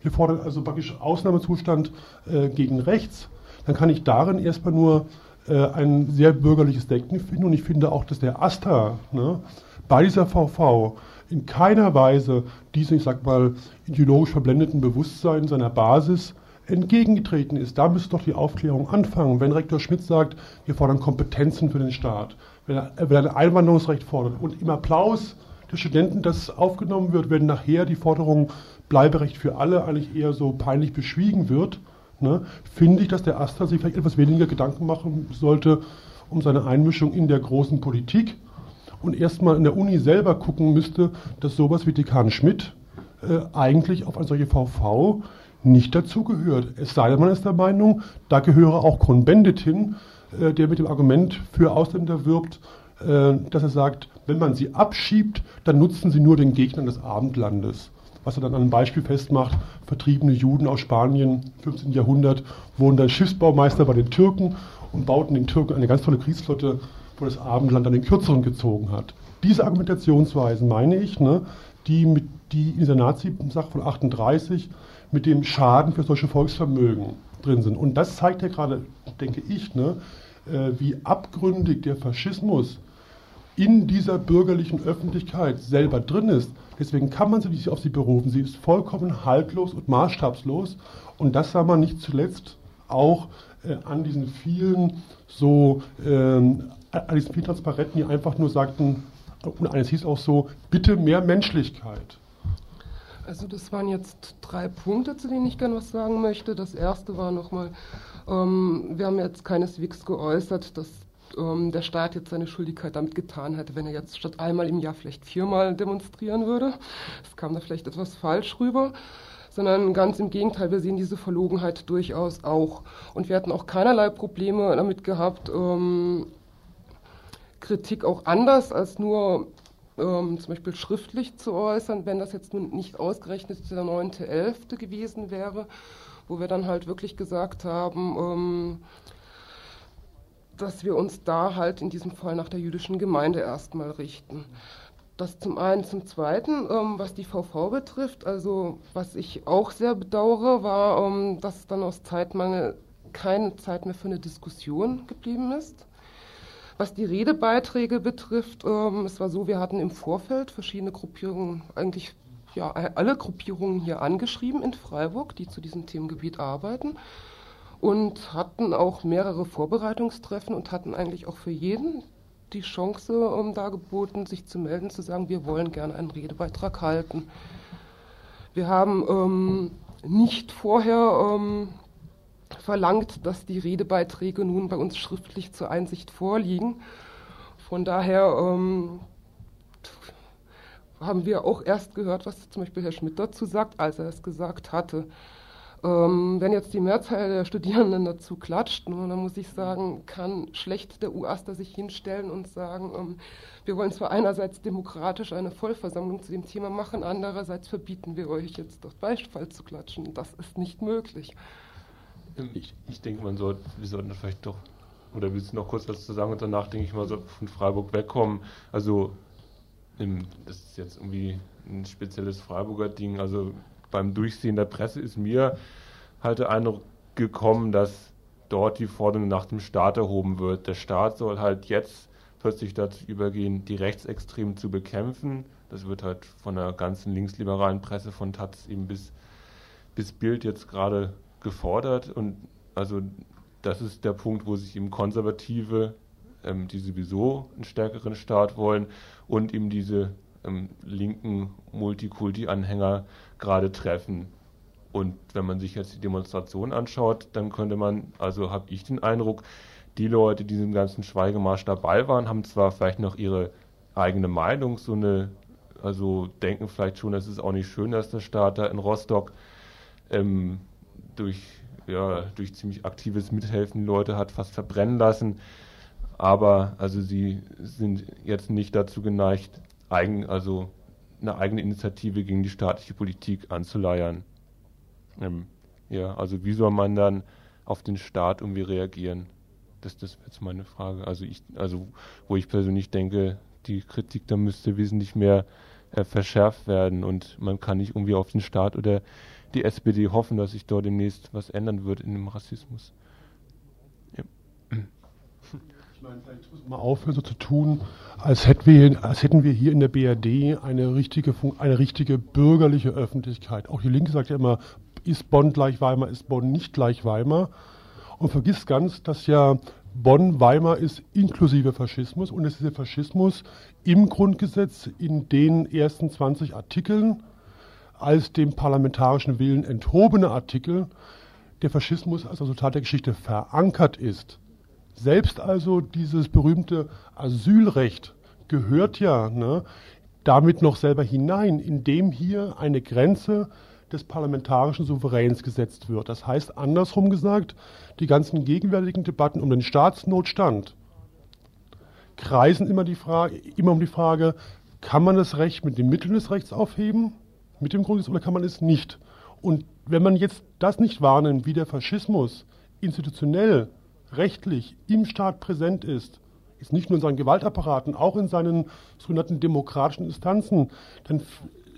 Wir fordern also praktisch Ausnahmezustand äh, gegen rechts. Dann kann ich darin erstmal nur äh, ein sehr bürgerliches Denken finden. Und ich finde auch, dass der AStA ne, bei dieser VV in keiner Weise diesem, ich sag mal, ideologisch verblendeten Bewusstsein seiner Basis entgegengetreten ist. Da müsste doch die Aufklärung anfangen. Wenn Rektor Schmidt sagt, wir fordern Kompetenzen für den Staat, wenn er, wenn er ein Einwanderungsrecht fordert und im Applaus der Studenten das aufgenommen wird, wenn nachher die Forderung Bleiberecht für alle eigentlich eher so peinlich beschwiegen wird, ne, finde ich, dass der Asta sich vielleicht etwas weniger Gedanken machen sollte um seine Einmischung in der großen Politik und erstmal in der Uni selber gucken müsste, dass sowas wie Dekan Schmidt äh, eigentlich auf eine solche VV nicht dazugehört. Es sei denn, man ist der Meinung, da gehöre auch Cohn-Bendit hin, äh, der mit dem Argument für Ausländer wirbt, äh, dass er sagt, wenn man sie abschiebt, dann nutzen sie nur den Gegnern des Abendlandes. Was er dann an einem Beispiel festmacht, vertriebene Juden aus Spanien, 15. Jahrhundert, wurden dann Schiffsbaumeister bei den Türken und bauten den Türken eine ganz tolle Kriegsflotte, wo das Abendland an den Kürzeren gezogen hat. Diese Argumentationsweisen, meine ich, ne, die, mit, die in dieser Nazi-Sache von 38 mit dem Schaden für solche Volksvermögen drin sind. Und das zeigt ja gerade, denke ich, ne, äh, wie abgründig der Faschismus in dieser bürgerlichen Öffentlichkeit selber drin ist. Deswegen kann man sie nicht auf sie berufen. Sie ist vollkommen haltlos und maßstabslos. Und das sah man nicht zuletzt auch äh, an diesen vielen so, ähm, an diesen vielen Transparenten, die einfach nur sagten, und eines hieß auch so, bitte mehr Menschlichkeit. Also das waren jetzt drei Punkte, zu denen ich gerne was sagen möchte. Das erste war nochmal, ähm, wir haben jetzt keineswegs geäußert, dass ähm, der Staat jetzt seine Schuldigkeit damit getan hätte, wenn er jetzt statt einmal im Jahr vielleicht viermal demonstrieren würde. Das kam da vielleicht etwas falsch rüber sondern ganz im Gegenteil, wir sehen diese Verlogenheit durchaus auch. Und wir hatten auch keinerlei Probleme damit gehabt, ähm, Kritik auch anders als nur ähm, zum Beispiel schriftlich zu äußern, wenn das jetzt nun nicht ausgerechnet der 9.11. gewesen wäre, wo wir dann halt wirklich gesagt haben, ähm, dass wir uns da halt in diesem Fall nach der jüdischen Gemeinde erstmal richten. Das zum einen. Zum zweiten, ähm, was die VV betrifft, also was ich auch sehr bedauere, war, ähm, dass dann aus Zeitmangel keine Zeit mehr für eine Diskussion geblieben ist. Was die Redebeiträge betrifft, ähm, es war so, wir hatten im Vorfeld verschiedene Gruppierungen, eigentlich ja, alle Gruppierungen hier angeschrieben in Freiburg, die zu diesem Themengebiet arbeiten und hatten auch mehrere Vorbereitungstreffen und hatten eigentlich auch für jeden die Chance um, dargeboten, sich zu melden, zu sagen, wir wollen gerne einen Redebeitrag halten. Wir haben ähm, nicht vorher ähm, verlangt, dass die Redebeiträge nun bei uns schriftlich zur Einsicht vorliegen. Von daher ähm, haben wir auch erst gehört, was zum Beispiel Herr Schmidt dazu sagt, als er es gesagt hatte. Ähm, wenn jetzt die Mehrzahl der Studierenden dazu klatscht, nur, dann muss ich sagen, kann schlecht der UASTA sich hinstellen und sagen, ähm, wir wollen zwar einerseits demokratisch eine Vollversammlung zu dem Thema machen, andererseits verbieten wir euch jetzt das Beifall zu klatschen. Das ist nicht möglich. Ich, ich denke, man sollte, wir sollten vielleicht doch, oder willst du noch kurz was zu sagen und danach denke ich mal, so von Freiburg wegkommen. Also, das ist jetzt irgendwie ein spezielles Freiburger Ding. Also, beim Durchsehen der Presse ist mir halt der Eindruck gekommen, dass dort die Forderung nach dem Staat erhoben wird. Der Staat soll halt jetzt plötzlich dazu übergehen, die Rechtsextremen zu bekämpfen. Das wird halt von der ganzen linksliberalen Presse von Taz eben bis, bis Bild jetzt gerade gefordert und also das ist der Punkt, wo sich eben Konservative, ähm, die sowieso einen stärkeren Staat wollen, und eben diese ähm, linken Multikulti-Anhänger gerade treffen. Und wenn man sich jetzt die Demonstration anschaut, dann könnte man, also habe ich den Eindruck, die Leute, die im ganzen Schweigemarsch dabei waren, haben zwar vielleicht noch ihre eigene Meinung, so eine, also denken vielleicht schon, es ist auch nicht schön, dass der Staat da in Rostock ähm, durch, ja, durch ziemlich aktives Mithelfen Leute hat fast verbrennen lassen. Aber also sie sind jetzt nicht dazu geneigt, eigen, also eine eigene Initiative gegen die staatliche Politik anzuleiern. Ähm, ja, also wie soll man dann auf den Staat irgendwie reagieren? Das, das wäre jetzt meine Frage. Also ich, also wo ich persönlich denke, die Kritik da müsste wesentlich mehr äh, verschärft werden und man kann nicht irgendwie auf den Staat oder die SPD hoffen, dass sich dort demnächst was ändern wird in dem Rassismus. Ich meine, vielleicht muss mal aufhören, so zu tun, als hätten, wir, als hätten wir hier in der BRD eine richtige, eine richtige bürgerliche Öffentlichkeit. Auch die Linke sagt ja immer, ist Bonn gleich Weimar, ist Bonn nicht gleich Weimar. Und vergisst ganz, dass ja Bonn Weimar ist inklusive Faschismus und ist der Faschismus im Grundgesetz in den ersten 20 Artikeln als dem parlamentarischen Willen enthobene Artikel der Faschismus als Resultat der Geschichte verankert ist. Selbst also dieses berühmte Asylrecht gehört ja ne, damit noch selber hinein, indem hier eine Grenze des parlamentarischen Souveräns gesetzt wird. Das heißt, andersrum gesagt, die ganzen gegenwärtigen Debatten um den Staatsnotstand kreisen immer, die Frage, immer um die Frage, kann man das Recht mit den Mitteln des Rechts aufheben? Mit dem Grundgesetz oder kann man es nicht? Und wenn man jetzt das nicht wahrnimmt, wie der Faschismus institutionell, rechtlich im Staat präsent ist, ist nicht nur in seinen Gewaltapparaten, auch in seinen sogenannten demokratischen Instanzen, dann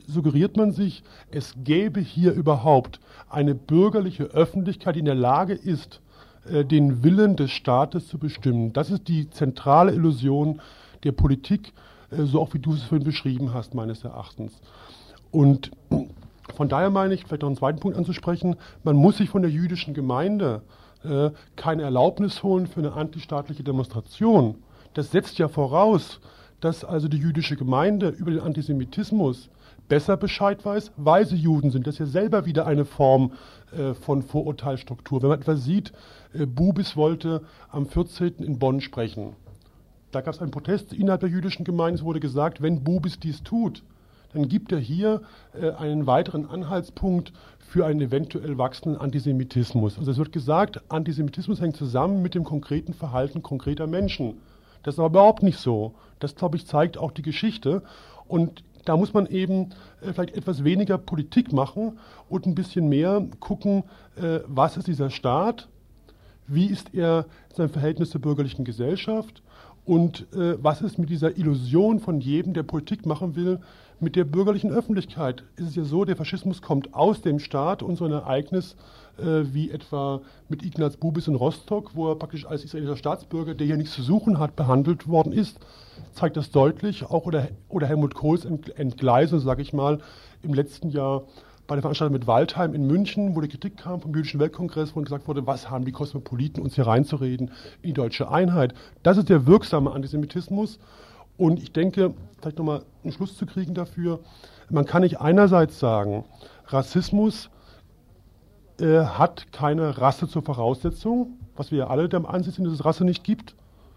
suggeriert man sich, es gäbe hier überhaupt eine bürgerliche Öffentlichkeit, die in der Lage ist, äh, den Willen des Staates zu bestimmen. Das ist die zentrale Illusion der Politik, äh, so auch wie du es vorhin beschrieben hast, meines Erachtens. Und von daher meine ich, vielleicht noch einen zweiten Punkt anzusprechen, man muss sich von der jüdischen Gemeinde äh, keine Erlaubnis holen für eine antistaatliche Demonstration. Das setzt ja voraus, dass also die jüdische Gemeinde über den Antisemitismus besser Bescheid weiß, weil sie Juden sind. Das ist ja selber wieder eine Form äh, von Vorurteilsstruktur. Wenn man etwa sieht, äh, Bubis wollte am 14. in Bonn sprechen. Da gab es einen Protest innerhalb der jüdischen Gemeinde. Es wurde gesagt, wenn Bubis dies tut, dann gibt er hier äh, einen weiteren Anhaltspunkt für einen eventuell wachsenden Antisemitismus. Also es wird gesagt, Antisemitismus hängt zusammen mit dem konkreten Verhalten konkreter Menschen. Das ist aber überhaupt nicht so. Das, glaube ich, zeigt auch die Geschichte. Und da muss man eben äh, vielleicht etwas weniger Politik machen und ein bisschen mehr gucken, äh, was ist dieser Staat, wie ist er in seinem Verhältnis zur bürgerlichen Gesellschaft und äh, was ist mit dieser Illusion von jedem, der Politik machen will, mit der bürgerlichen Öffentlichkeit? Ist es ja so, der Faschismus kommt aus dem Staat und so ein Ereignis äh, wie etwa mit Ignaz Bubis in Rostock, wo er praktisch als israelischer Staatsbürger, der hier nichts zu suchen hat, behandelt worden ist, zeigt das deutlich. Auch oder, oder Helmut Kohls Entgleisung, sage ich mal, im letzten Jahr bei der Veranstaltung mit Waldheim in München, wo die Kritik kam vom Jüdischen Weltkongress, wo gesagt wurde, was haben die Kosmopoliten uns hier reinzureden in die deutsche Einheit. Das ist der wirksame Antisemitismus. Und ich denke, vielleicht nochmal einen Schluss zu kriegen dafür, man kann nicht einerseits sagen, Rassismus äh, hat keine Rasse zur Voraussetzung, was wir ja alle der Ansicht sind, dass es Rasse nicht gibt,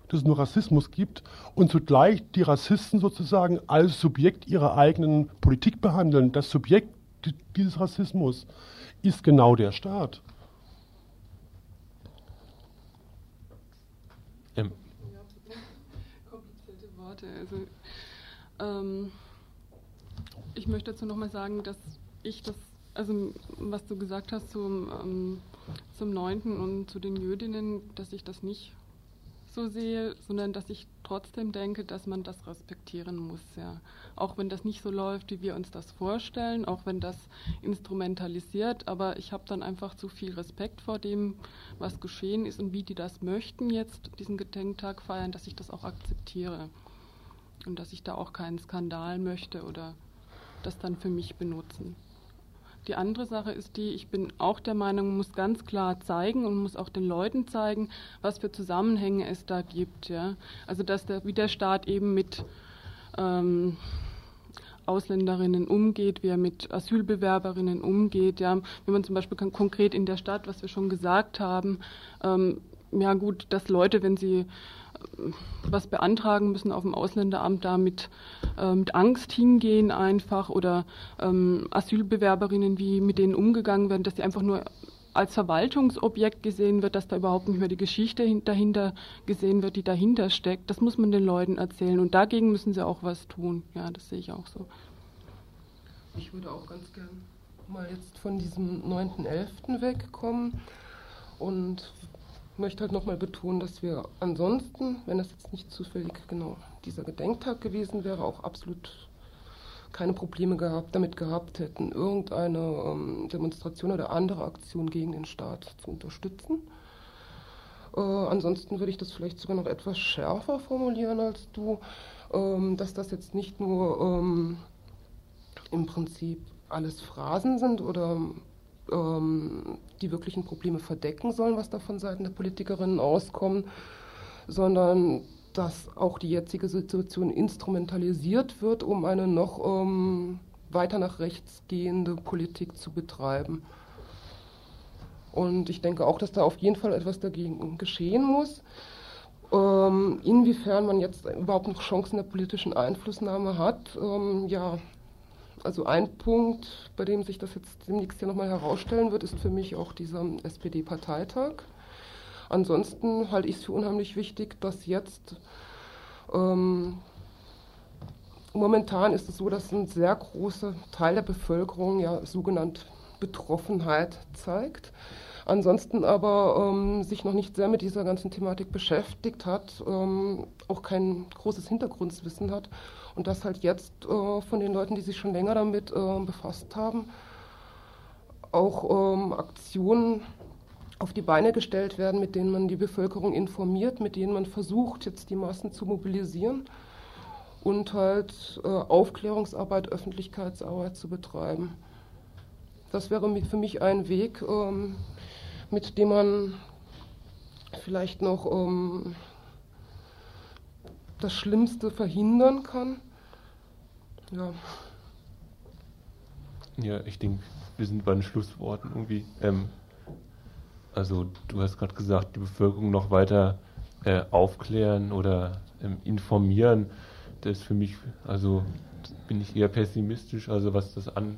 dass es nur Rassismus gibt und zugleich die Rassisten sozusagen als Subjekt ihrer eigenen Politik behandeln. Das Subjekt dieses Rassismus ist genau der Staat. Ähm. komplizierte Worte. Also, ähm, ich möchte dazu nochmal sagen, dass ich das, also was du gesagt hast zum, ähm, zum 9. und zu den Jüdinnen, dass ich das nicht so sehe, sondern dass ich trotzdem denke, dass man das respektieren muss, ja. Auch wenn das nicht so läuft, wie wir uns das vorstellen, auch wenn das instrumentalisiert, aber ich habe dann einfach zu viel Respekt vor dem, was geschehen ist und wie die das möchten jetzt, diesen Gedenktag feiern, dass ich das auch akzeptiere. Und dass ich da auch keinen Skandal möchte oder das dann für mich benutzen. Die andere Sache ist die, ich bin auch der Meinung, man muss ganz klar zeigen und muss auch den Leuten zeigen, was für Zusammenhänge es da gibt. Ja? Also dass der, wie der Staat eben mit ähm, Ausländerinnen umgeht, wie er mit Asylbewerberinnen umgeht. Ja? Wenn man zum Beispiel konkret in der Stadt, was wir schon gesagt haben, ähm, ja gut, dass Leute, wenn sie was beantragen müssen auf dem Ausländeramt, da mit, äh, mit Angst hingehen einfach oder ähm, Asylbewerberinnen, wie mit denen umgegangen werden, dass sie einfach nur als Verwaltungsobjekt gesehen wird, dass da überhaupt nicht mehr die Geschichte dahinter gesehen wird, die dahinter steckt. Das muss man den Leuten erzählen und dagegen müssen sie auch was tun. Ja, das sehe ich auch so. Ich würde auch ganz gern mal jetzt von diesem 9.11. wegkommen und möchte halt nochmal betonen, dass wir ansonsten, wenn das jetzt nicht zufällig genau dieser Gedenktag gewesen wäre, auch absolut keine Probleme gehabt, damit gehabt hätten, irgendeine ähm, Demonstration oder andere Aktion gegen den Staat zu unterstützen. Äh, ansonsten würde ich das vielleicht sogar noch etwas schärfer formulieren als du, ähm, dass das jetzt nicht nur ähm, im Prinzip alles Phrasen sind oder ähm, die wirklichen Probleme verdecken sollen, was da von Seiten der Politikerinnen auskommt, sondern dass auch die jetzige Situation instrumentalisiert wird, um eine noch ähm, weiter nach rechts gehende Politik zu betreiben. Und ich denke auch, dass da auf jeden Fall etwas dagegen geschehen muss. Ähm, inwiefern man jetzt überhaupt noch Chancen der politischen Einflussnahme hat, ähm, ja, also ein Punkt, bei dem sich das jetzt demnächst ja nochmal herausstellen wird, ist für mich auch dieser SPD-Parteitag. Ansonsten halte ich es für unheimlich wichtig, dass jetzt ähm, momentan ist es so, dass ein sehr großer Teil der Bevölkerung ja sogenannt Betroffenheit zeigt. Ansonsten aber ähm, sich noch nicht sehr mit dieser ganzen Thematik beschäftigt hat, ähm, auch kein großes Hintergrundwissen hat und dass halt jetzt äh, von den Leuten, die sich schon länger damit äh, befasst haben, auch ähm, Aktionen auf die Beine gestellt werden, mit denen man die Bevölkerung informiert, mit denen man versucht, jetzt die Massen zu mobilisieren und halt äh, Aufklärungsarbeit, Öffentlichkeitsarbeit zu betreiben. Das wäre für mich ein Weg, ähm, mit dem man vielleicht noch ähm, das Schlimmste verhindern kann. Ja. Ja, ich denke, wir sind bei den Schlussworten irgendwie. Ähm, also du hast gerade gesagt, die Bevölkerung noch weiter äh, aufklären oder ähm, informieren. Das ist für mich, also bin ich eher pessimistisch, also was das an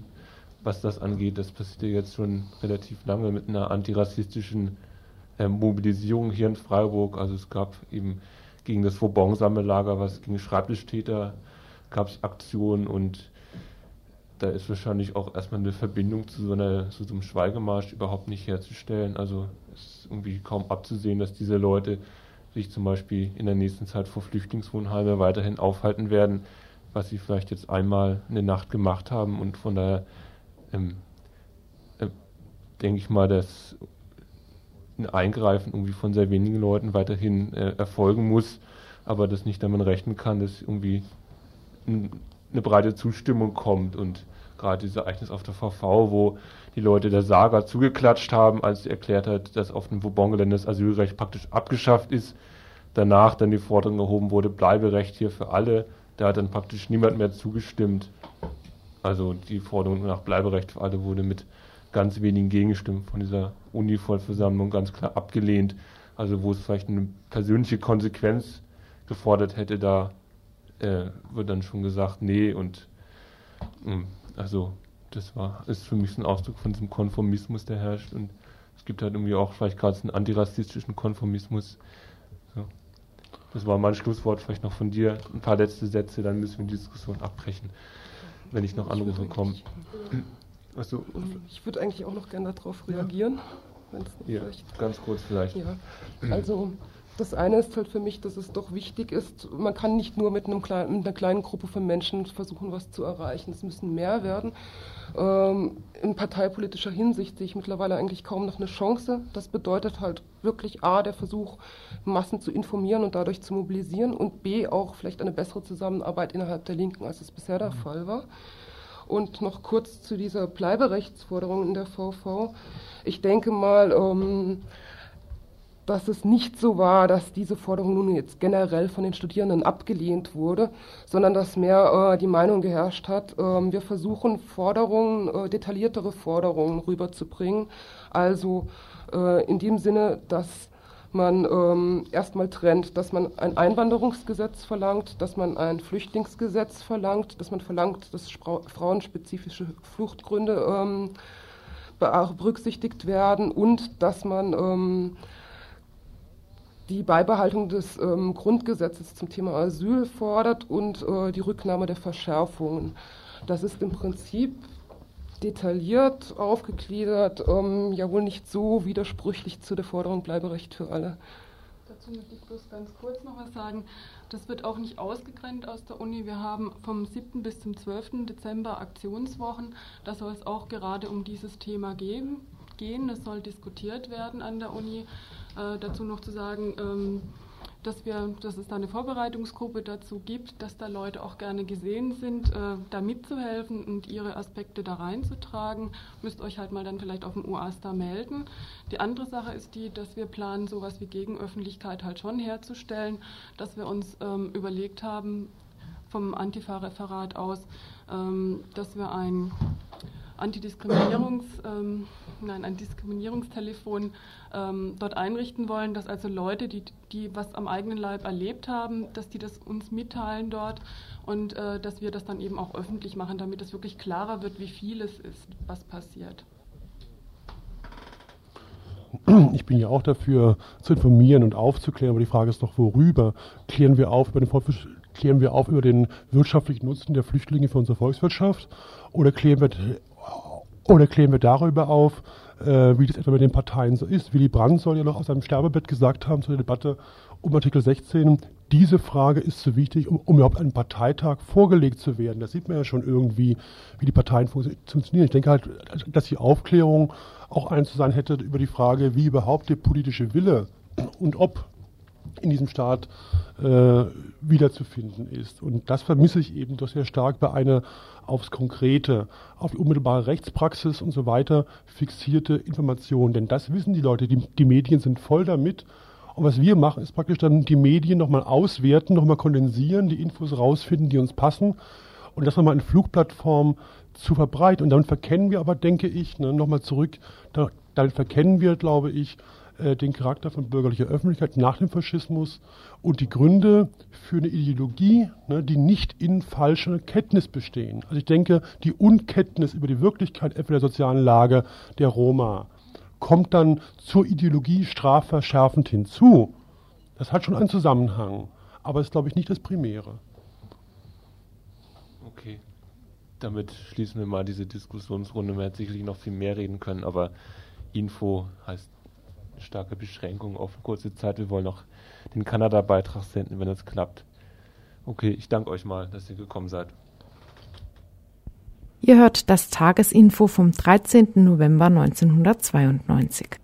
was das angeht, das passiert ja jetzt schon relativ lange mit einer antirassistischen äh, Mobilisierung hier in Freiburg. Also es gab eben gegen das Vauban-Sammellager, was gegen Schreibtischtäter gab es Aktionen und da ist wahrscheinlich auch erstmal eine Verbindung zu so, einer, zu so einem Schweigemarsch überhaupt nicht herzustellen. Also es ist irgendwie kaum abzusehen, dass diese Leute sich zum Beispiel in der nächsten Zeit vor Flüchtlingswohnheime weiterhin aufhalten werden, was sie vielleicht jetzt einmal eine Nacht gemacht haben und von daher ähm, äh, denke ich mal, dass ein Eingreifen irgendwie von sehr wenigen Leuten weiterhin äh, erfolgen muss, aber das nicht damit rechnen kann, dass irgendwie eine breite Zustimmung kommt und gerade dieses Ereignis auf der VV, wo die Leute der Saga zugeklatscht haben, als sie erklärt hat, dass auf dem Vauban-Gelände das Asylrecht praktisch abgeschafft ist. Danach dann die Forderung erhoben wurde, Bleiberecht hier für alle. Da hat dann praktisch niemand mehr zugestimmt. Also die Forderung nach Bleiberecht für alle wurde mit ganz wenigen Gegenstimmen von dieser Uni-Vollversammlung ganz klar abgelehnt. Also wo es vielleicht eine persönliche Konsequenz gefordert hätte, da äh, wird dann schon gesagt, nee und mh, hm, also das war ist für mich so ein Ausdruck von diesem Konformismus, der herrscht und es gibt halt irgendwie auch vielleicht gerade einen antirassistischen Konformismus. So. Das war mein Schlusswort, vielleicht noch von dir. Ein paar letzte Sätze, dann müssen wir die Diskussion abbrechen wenn ich noch Anrufe kommen. Also, ich würde eigentlich auch noch gerne darauf reagieren. Ja, ganz kurz vielleicht. Ja. Also das eine ist halt für mich, dass es doch wichtig ist, man kann nicht nur mit, einem kleinen, mit einer kleinen Gruppe von Menschen versuchen, was zu erreichen. Es müssen mehr werden. Ähm, in parteipolitischer Hinsicht sehe ich mittlerweile eigentlich kaum noch eine Chance. Das bedeutet halt wirklich A, der Versuch, Massen zu informieren und dadurch zu mobilisieren und B, auch vielleicht eine bessere Zusammenarbeit innerhalb der Linken, als es bisher der mhm. Fall war. Und noch kurz zu dieser Bleiberechtsforderung in der VV. Ich denke mal, ähm, dass es nicht so war, dass diese Forderung nun jetzt generell von den Studierenden abgelehnt wurde, sondern dass mehr äh, die Meinung geherrscht hat, äh, wir versuchen Forderungen, äh, detailliertere Forderungen rüberzubringen. Also äh, in dem Sinne, dass man ähm, erstmal trennt, dass man ein Einwanderungsgesetz verlangt, dass man ein Flüchtlingsgesetz verlangt, dass man verlangt, dass frauenspezifische Fluchtgründe ähm, berücksichtigt werden und dass man ähm, die Beibehaltung des ähm, Grundgesetzes zum Thema Asyl fordert und äh, die Rücknahme der Verschärfungen. Das ist im Prinzip detailliert aufgegliedert, ähm, ja wohl nicht so widersprüchlich zu der Forderung Bleiberecht für alle. Dazu möchte ich bloß ganz kurz noch was sagen. Das wird auch nicht ausgegrenzt aus der Uni. Wir haben vom 7. bis zum 12. Dezember Aktionswochen. Da soll es auch gerade um dieses Thema gehen. Es soll diskutiert werden an der Uni. Äh, dazu noch zu sagen, ähm, dass, wir, dass es da eine Vorbereitungsgruppe dazu gibt, dass da Leute auch gerne gesehen sind, äh, da mitzuhelfen und ihre Aspekte da reinzutragen. Müsst euch halt mal dann vielleicht auf dem UAS da melden. Die andere Sache ist die, dass wir planen, sowas wie Gegenöffentlichkeit halt schon herzustellen, dass wir uns ähm, überlegt haben, vom Antifa-Referat aus, ähm, dass wir ein Antidiskriminierungs, ähm, nein, ein Diskriminierungstelefon ähm, dort einrichten wollen, dass also Leute, die, die was am eigenen Leib erlebt haben, dass die das uns mitteilen dort und äh, dass wir das dann eben auch öffentlich machen, damit es wirklich klarer wird, wie viel es ist, was passiert. Ich bin ja auch dafür zu informieren und aufzuklären, aber die Frage ist doch, worüber? Klären wir auf über den klären wir auf über den wirtschaftlichen Nutzen der Flüchtlinge für unsere Volkswirtschaft oder klären wir oder klären wir darüber auf, äh, wie das etwa mit den Parteien so ist. Willy Brandt soll ja noch aus seinem Sterbebett gesagt haben zur Debatte um Artikel 16, diese Frage ist zu wichtig, um, um überhaupt einem Parteitag vorgelegt zu werden. Da sieht man ja schon irgendwie, wie die Parteien funktionieren. Ich denke halt, dass die Aufklärung auch ein zu sein hätte über die Frage, wie überhaupt der politische Wille und ob in diesem Staat äh, wiederzufinden ist. Und das vermisse ich eben doch sehr stark bei einer aufs Konkrete, auf die unmittelbare Rechtspraxis und so weiter fixierte Information. Denn das wissen die Leute, die, die Medien sind voll damit. Und was wir machen, ist praktisch dann die Medien nochmal auswerten, nochmal kondensieren, die Infos rausfinden, die uns passen und das nochmal in Flugplattform zu verbreiten. Und damit verkennen wir aber, denke ich, ne, nochmal zurück, da, damit verkennen wir, glaube ich, äh, den Charakter von bürgerlicher Öffentlichkeit nach dem Faschismus und die Gründe für eine Ideologie, ne, die nicht in falscher Kenntnis bestehen. Also ich denke, die Unkenntnis über die Wirklichkeit etwa der sozialen Lage der Roma kommt dann zur Ideologie strafverschärfend hinzu. Das hat schon einen Zusammenhang, aber ist, glaube ich, nicht das Primäre. Okay. Damit schließen wir mal diese Diskussionsrunde. Man hätte sicherlich noch viel mehr reden können, aber Info heißt starke Beschränkung auf kurze Zeit. Wir wollen noch den Kanada-Beitrag senden, wenn das klappt. Okay, ich danke euch mal, dass ihr gekommen seid. Ihr hört das Tagesinfo vom 13. November 1992.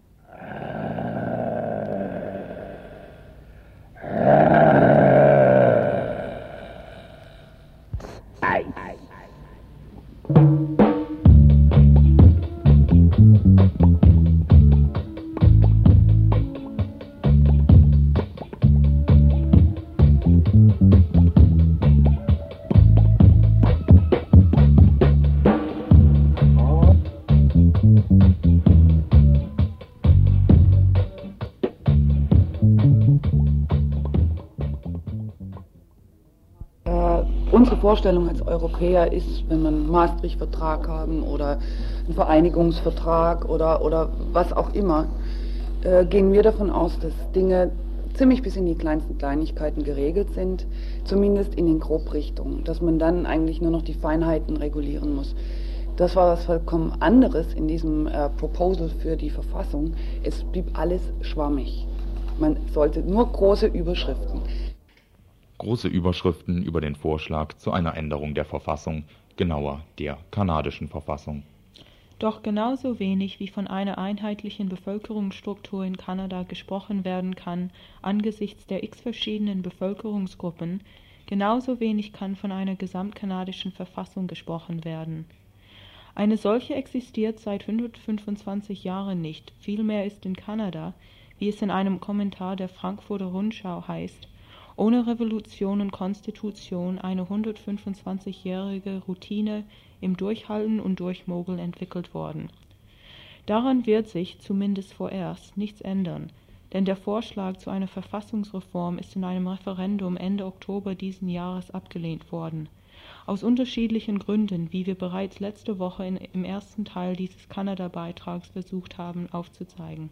Vorstellung als Europäer ist, wenn man einen Maastricht-Vertrag haben oder einen Vereinigungsvertrag oder, oder was auch immer, äh, gehen wir davon aus, dass Dinge ziemlich bis in die kleinsten Kleinigkeiten geregelt sind, zumindest in den Grobrichtungen, dass man dann eigentlich nur noch die Feinheiten regulieren muss. Das war was vollkommen anderes in diesem äh, Proposal für die Verfassung. Es blieb alles schwammig. Man sollte nur große Überschriften große Überschriften über den Vorschlag zu einer Änderung der Verfassung, genauer der kanadischen Verfassung. Doch genauso wenig wie von einer einheitlichen Bevölkerungsstruktur in Kanada gesprochen werden kann angesichts der x verschiedenen Bevölkerungsgruppen, genauso wenig kann von einer gesamtkanadischen Verfassung gesprochen werden. Eine solche existiert seit 125 Jahren nicht, vielmehr ist in Kanada, wie es in einem Kommentar der Frankfurter Rundschau heißt, ohne Revolution und Konstitution eine 125-jährige Routine im Durchhalten und Durchmogeln entwickelt worden. Daran wird sich, zumindest vorerst, nichts ändern, denn der Vorschlag zu einer Verfassungsreform ist in einem Referendum Ende Oktober diesen Jahres abgelehnt worden. Aus unterschiedlichen Gründen, wie wir bereits letzte Woche in, im ersten Teil dieses Kanada-Beitrags versucht haben aufzuzeigen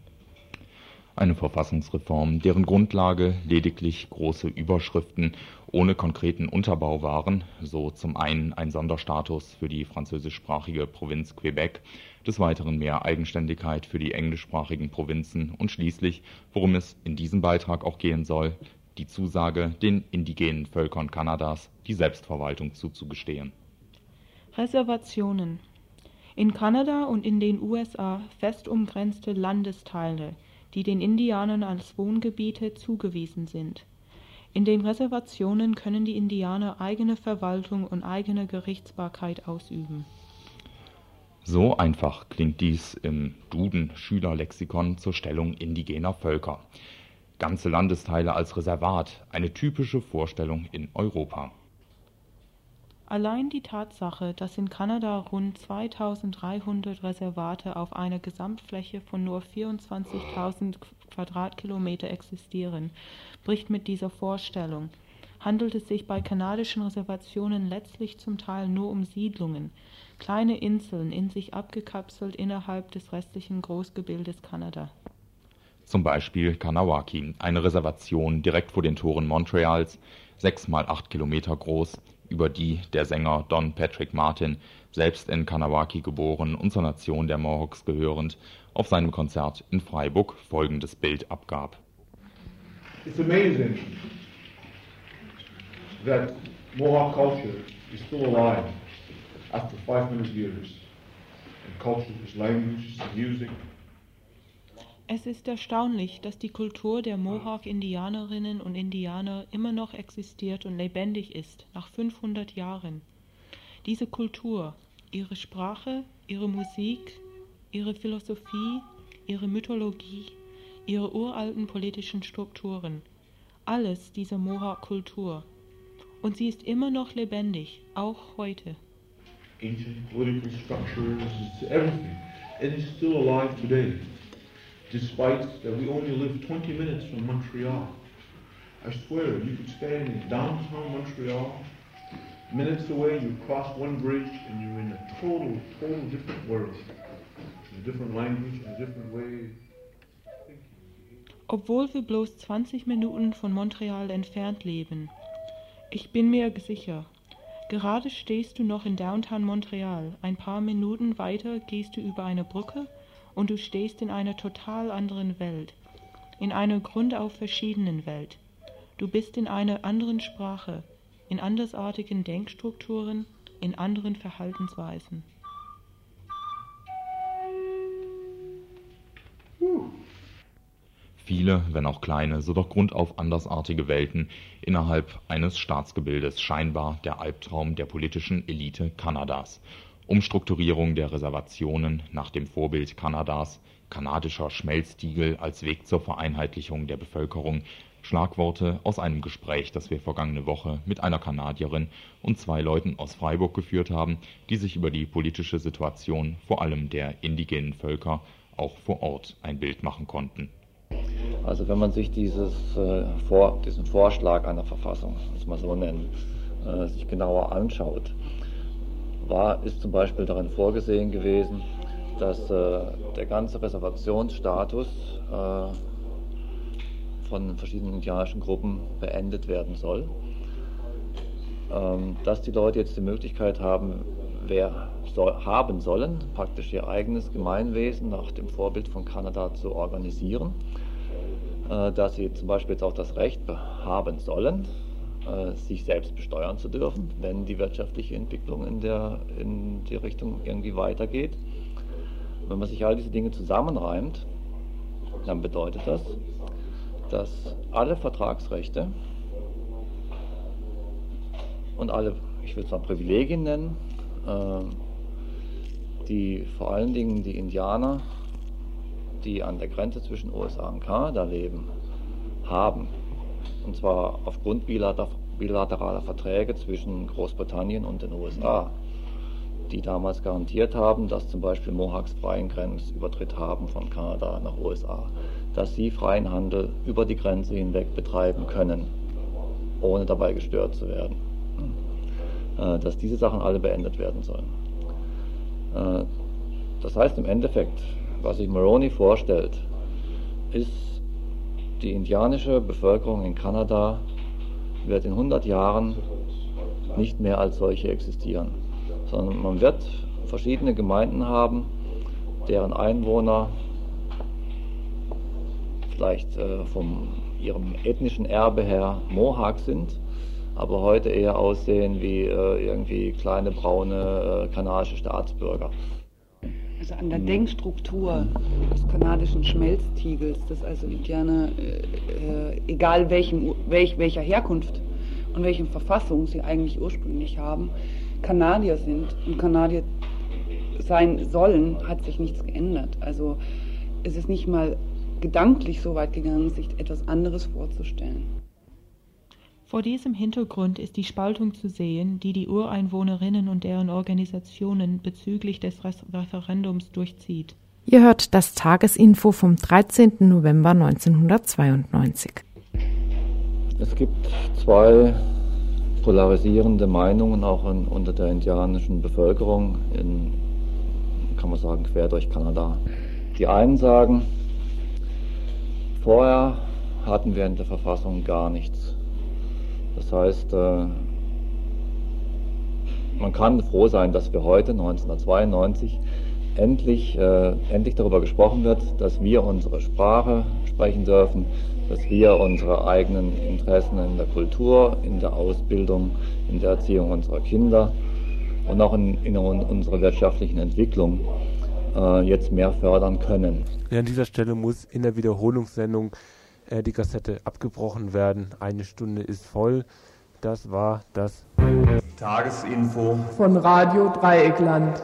eine Verfassungsreform, deren Grundlage lediglich große Überschriften ohne konkreten Unterbau waren, so zum einen ein Sonderstatus für die französischsprachige Provinz Quebec, des Weiteren mehr Eigenständigkeit für die englischsprachigen Provinzen und schließlich, worum es in diesem Beitrag auch gehen soll, die Zusage, den indigenen Völkern Kanadas die Selbstverwaltung zuzugestehen. Reservationen in Kanada und in den USA fest umgrenzte Landesteile die den Indianern als Wohngebiete zugewiesen sind. In den Reservationen können die Indianer eigene Verwaltung und eigene Gerichtsbarkeit ausüben. So einfach klingt dies im Duden Schülerlexikon zur Stellung indigener Völker. Ganze Landesteile als Reservat, eine typische Vorstellung in Europa. Allein die Tatsache, dass in Kanada rund 2300 Reservate auf einer Gesamtfläche von nur 24.000 Quadratkilometer existieren, bricht mit dieser Vorstellung. Handelt es sich bei kanadischen Reservationen letztlich zum Teil nur um Siedlungen, kleine Inseln in sich abgekapselt innerhalb des restlichen Großgebildes Kanada. Zum Beispiel Kanawaki, eine Reservation direkt vor den Toren Montreals, sechs mal acht Kilometer groß, über die der Sänger Don Patrick Martin, selbst in Kanawaki geboren und zur Nation der Mohawks gehörend, auf seinem Konzert in Freiburg folgendes Bild abgab. It's amazing that Mohawk culture is still alive after 500 years. And culture is language, music, es ist erstaunlich, dass die Kultur der Mohawk-Indianerinnen und Indianer immer noch existiert und lebendig ist, nach 500 Jahren. Diese Kultur, ihre Sprache, ihre Musik, ihre Philosophie, ihre Mythologie, ihre uralten politischen Strukturen, alles diese Mohawk-Kultur. Und sie ist immer noch lebendig, auch heute. Ancient political structures, everything. It is still alive today. Despite that we only live 20 minutes from Montreal. I swear, you could stand in downtown Montreal, minutes away, you cross one bridge, and you're in a total, total different world. In a different language, in a different way. Obwohl wir bloß 20 Minuten von Montreal entfernt leben. Ich bin mir sicher, gerade stehst du noch in Downtown Montreal, ein paar Minuten weiter gehst du über eine Brücke und du stehst in einer total anderen Welt, in einer grundauf verschiedenen Welt. Du bist in einer anderen Sprache, in andersartigen Denkstrukturen, in anderen Verhaltensweisen. Viele, wenn auch kleine, so doch grundauf andersartige Welten innerhalb eines Staatsgebildes, scheinbar der Albtraum der politischen Elite Kanadas. Umstrukturierung der Reservationen nach dem Vorbild Kanadas, kanadischer Schmelztiegel als Weg zur Vereinheitlichung der Bevölkerung, Schlagworte aus einem Gespräch, das wir vergangene Woche mit einer Kanadierin und zwei Leuten aus Freiburg geführt haben, die sich über die politische Situation vor allem der indigenen Völker auch vor Ort ein Bild machen konnten. Also wenn man sich dieses, äh, vor, diesen Vorschlag einer Verfassung, das man so nennen, äh, sich genauer anschaut, war, ist zum Beispiel darin vorgesehen gewesen, dass äh, der ganze Reservationsstatus äh, von verschiedenen indianischen Gruppen beendet werden soll. Ähm, dass die Leute jetzt die Möglichkeit haben, wer soll, haben sollen, praktisch ihr eigenes Gemeinwesen nach dem Vorbild von Kanada zu organisieren. Äh, dass sie zum Beispiel jetzt auch das Recht haben sollen, sich selbst besteuern zu dürfen, wenn die wirtschaftliche Entwicklung in, der, in die Richtung irgendwie weitergeht. Wenn man sich all diese Dinge zusammenreimt, dann bedeutet das, dass alle Vertragsrechte und alle, ich würde es mal Privilegien nennen, äh, die vor allen Dingen die Indianer, die an der Grenze zwischen USA und Kanada leben, haben. Und zwar aufgrund bilateraler Verträge zwischen Großbritannien und den USA, die damals garantiert haben, dass zum Beispiel Mohawks freien Grenzübertritt haben von Kanada nach USA, dass sie freien Handel über die Grenze hinweg betreiben können, ohne dabei gestört zu werden. Äh, dass diese Sachen alle beendet werden sollen. Äh, das heißt im Endeffekt, was sich Moroni vorstellt, ist, die indianische Bevölkerung in Kanada wird in 100 Jahren nicht mehr als solche existieren, sondern man wird verschiedene Gemeinden haben, deren Einwohner vielleicht äh, von ihrem ethnischen Erbe her Mohawk sind aber heute eher aussehen wie äh, irgendwie kleine braune äh, kanadische Staatsbürger. Also an der. Denkstruktur des kanadischen Schmelztiegels, das also Indianer, äh, egal welchen, welch, welcher Herkunft und welche Verfassung sie eigentlich ursprünglich haben, Kanadier sind und Kanadier sein sollen, hat sich nichts geändert. Also es ist nicht mal gedanklich so weit gegangen, sich etwas anderes vorzustellen. Vor diesem Hintergrund ist die Spaltung zu sehen, die die Ureinwohnerinnen und deren Organisationen bezüglich des Referendums durchzieht. Ihr hört das Tagesinfo vom 13. November 1992. Es gibt zwei polarisierende Meinungen auch in, unter der indianischen Bevölkerung in, kann man sagen, quer durch Kanada. Die einen sagen, vorher hatten wir in der Verfassung gar nichts. Das heißt, äh, man kann froh sein, dass wir heute, 1992, endlich, äh, endlich darüber gesprochen wird, dass wir unsere Sprache sprechen dürfen, dass wir unsere eigenen Interessen in der Kultur, in der Ausbildung, in der Erziehung unserer Kinder und auch in, in unserer wirtschaftlichen Entwicklung äh, jetzt mehr fördern können. An dieser Stelle muss in der Wiederholungssendung äh, die Kassette abgebrochen werden. Eine Stunde ist voll. Das war das Tagesinfo von Radio Dreieckland.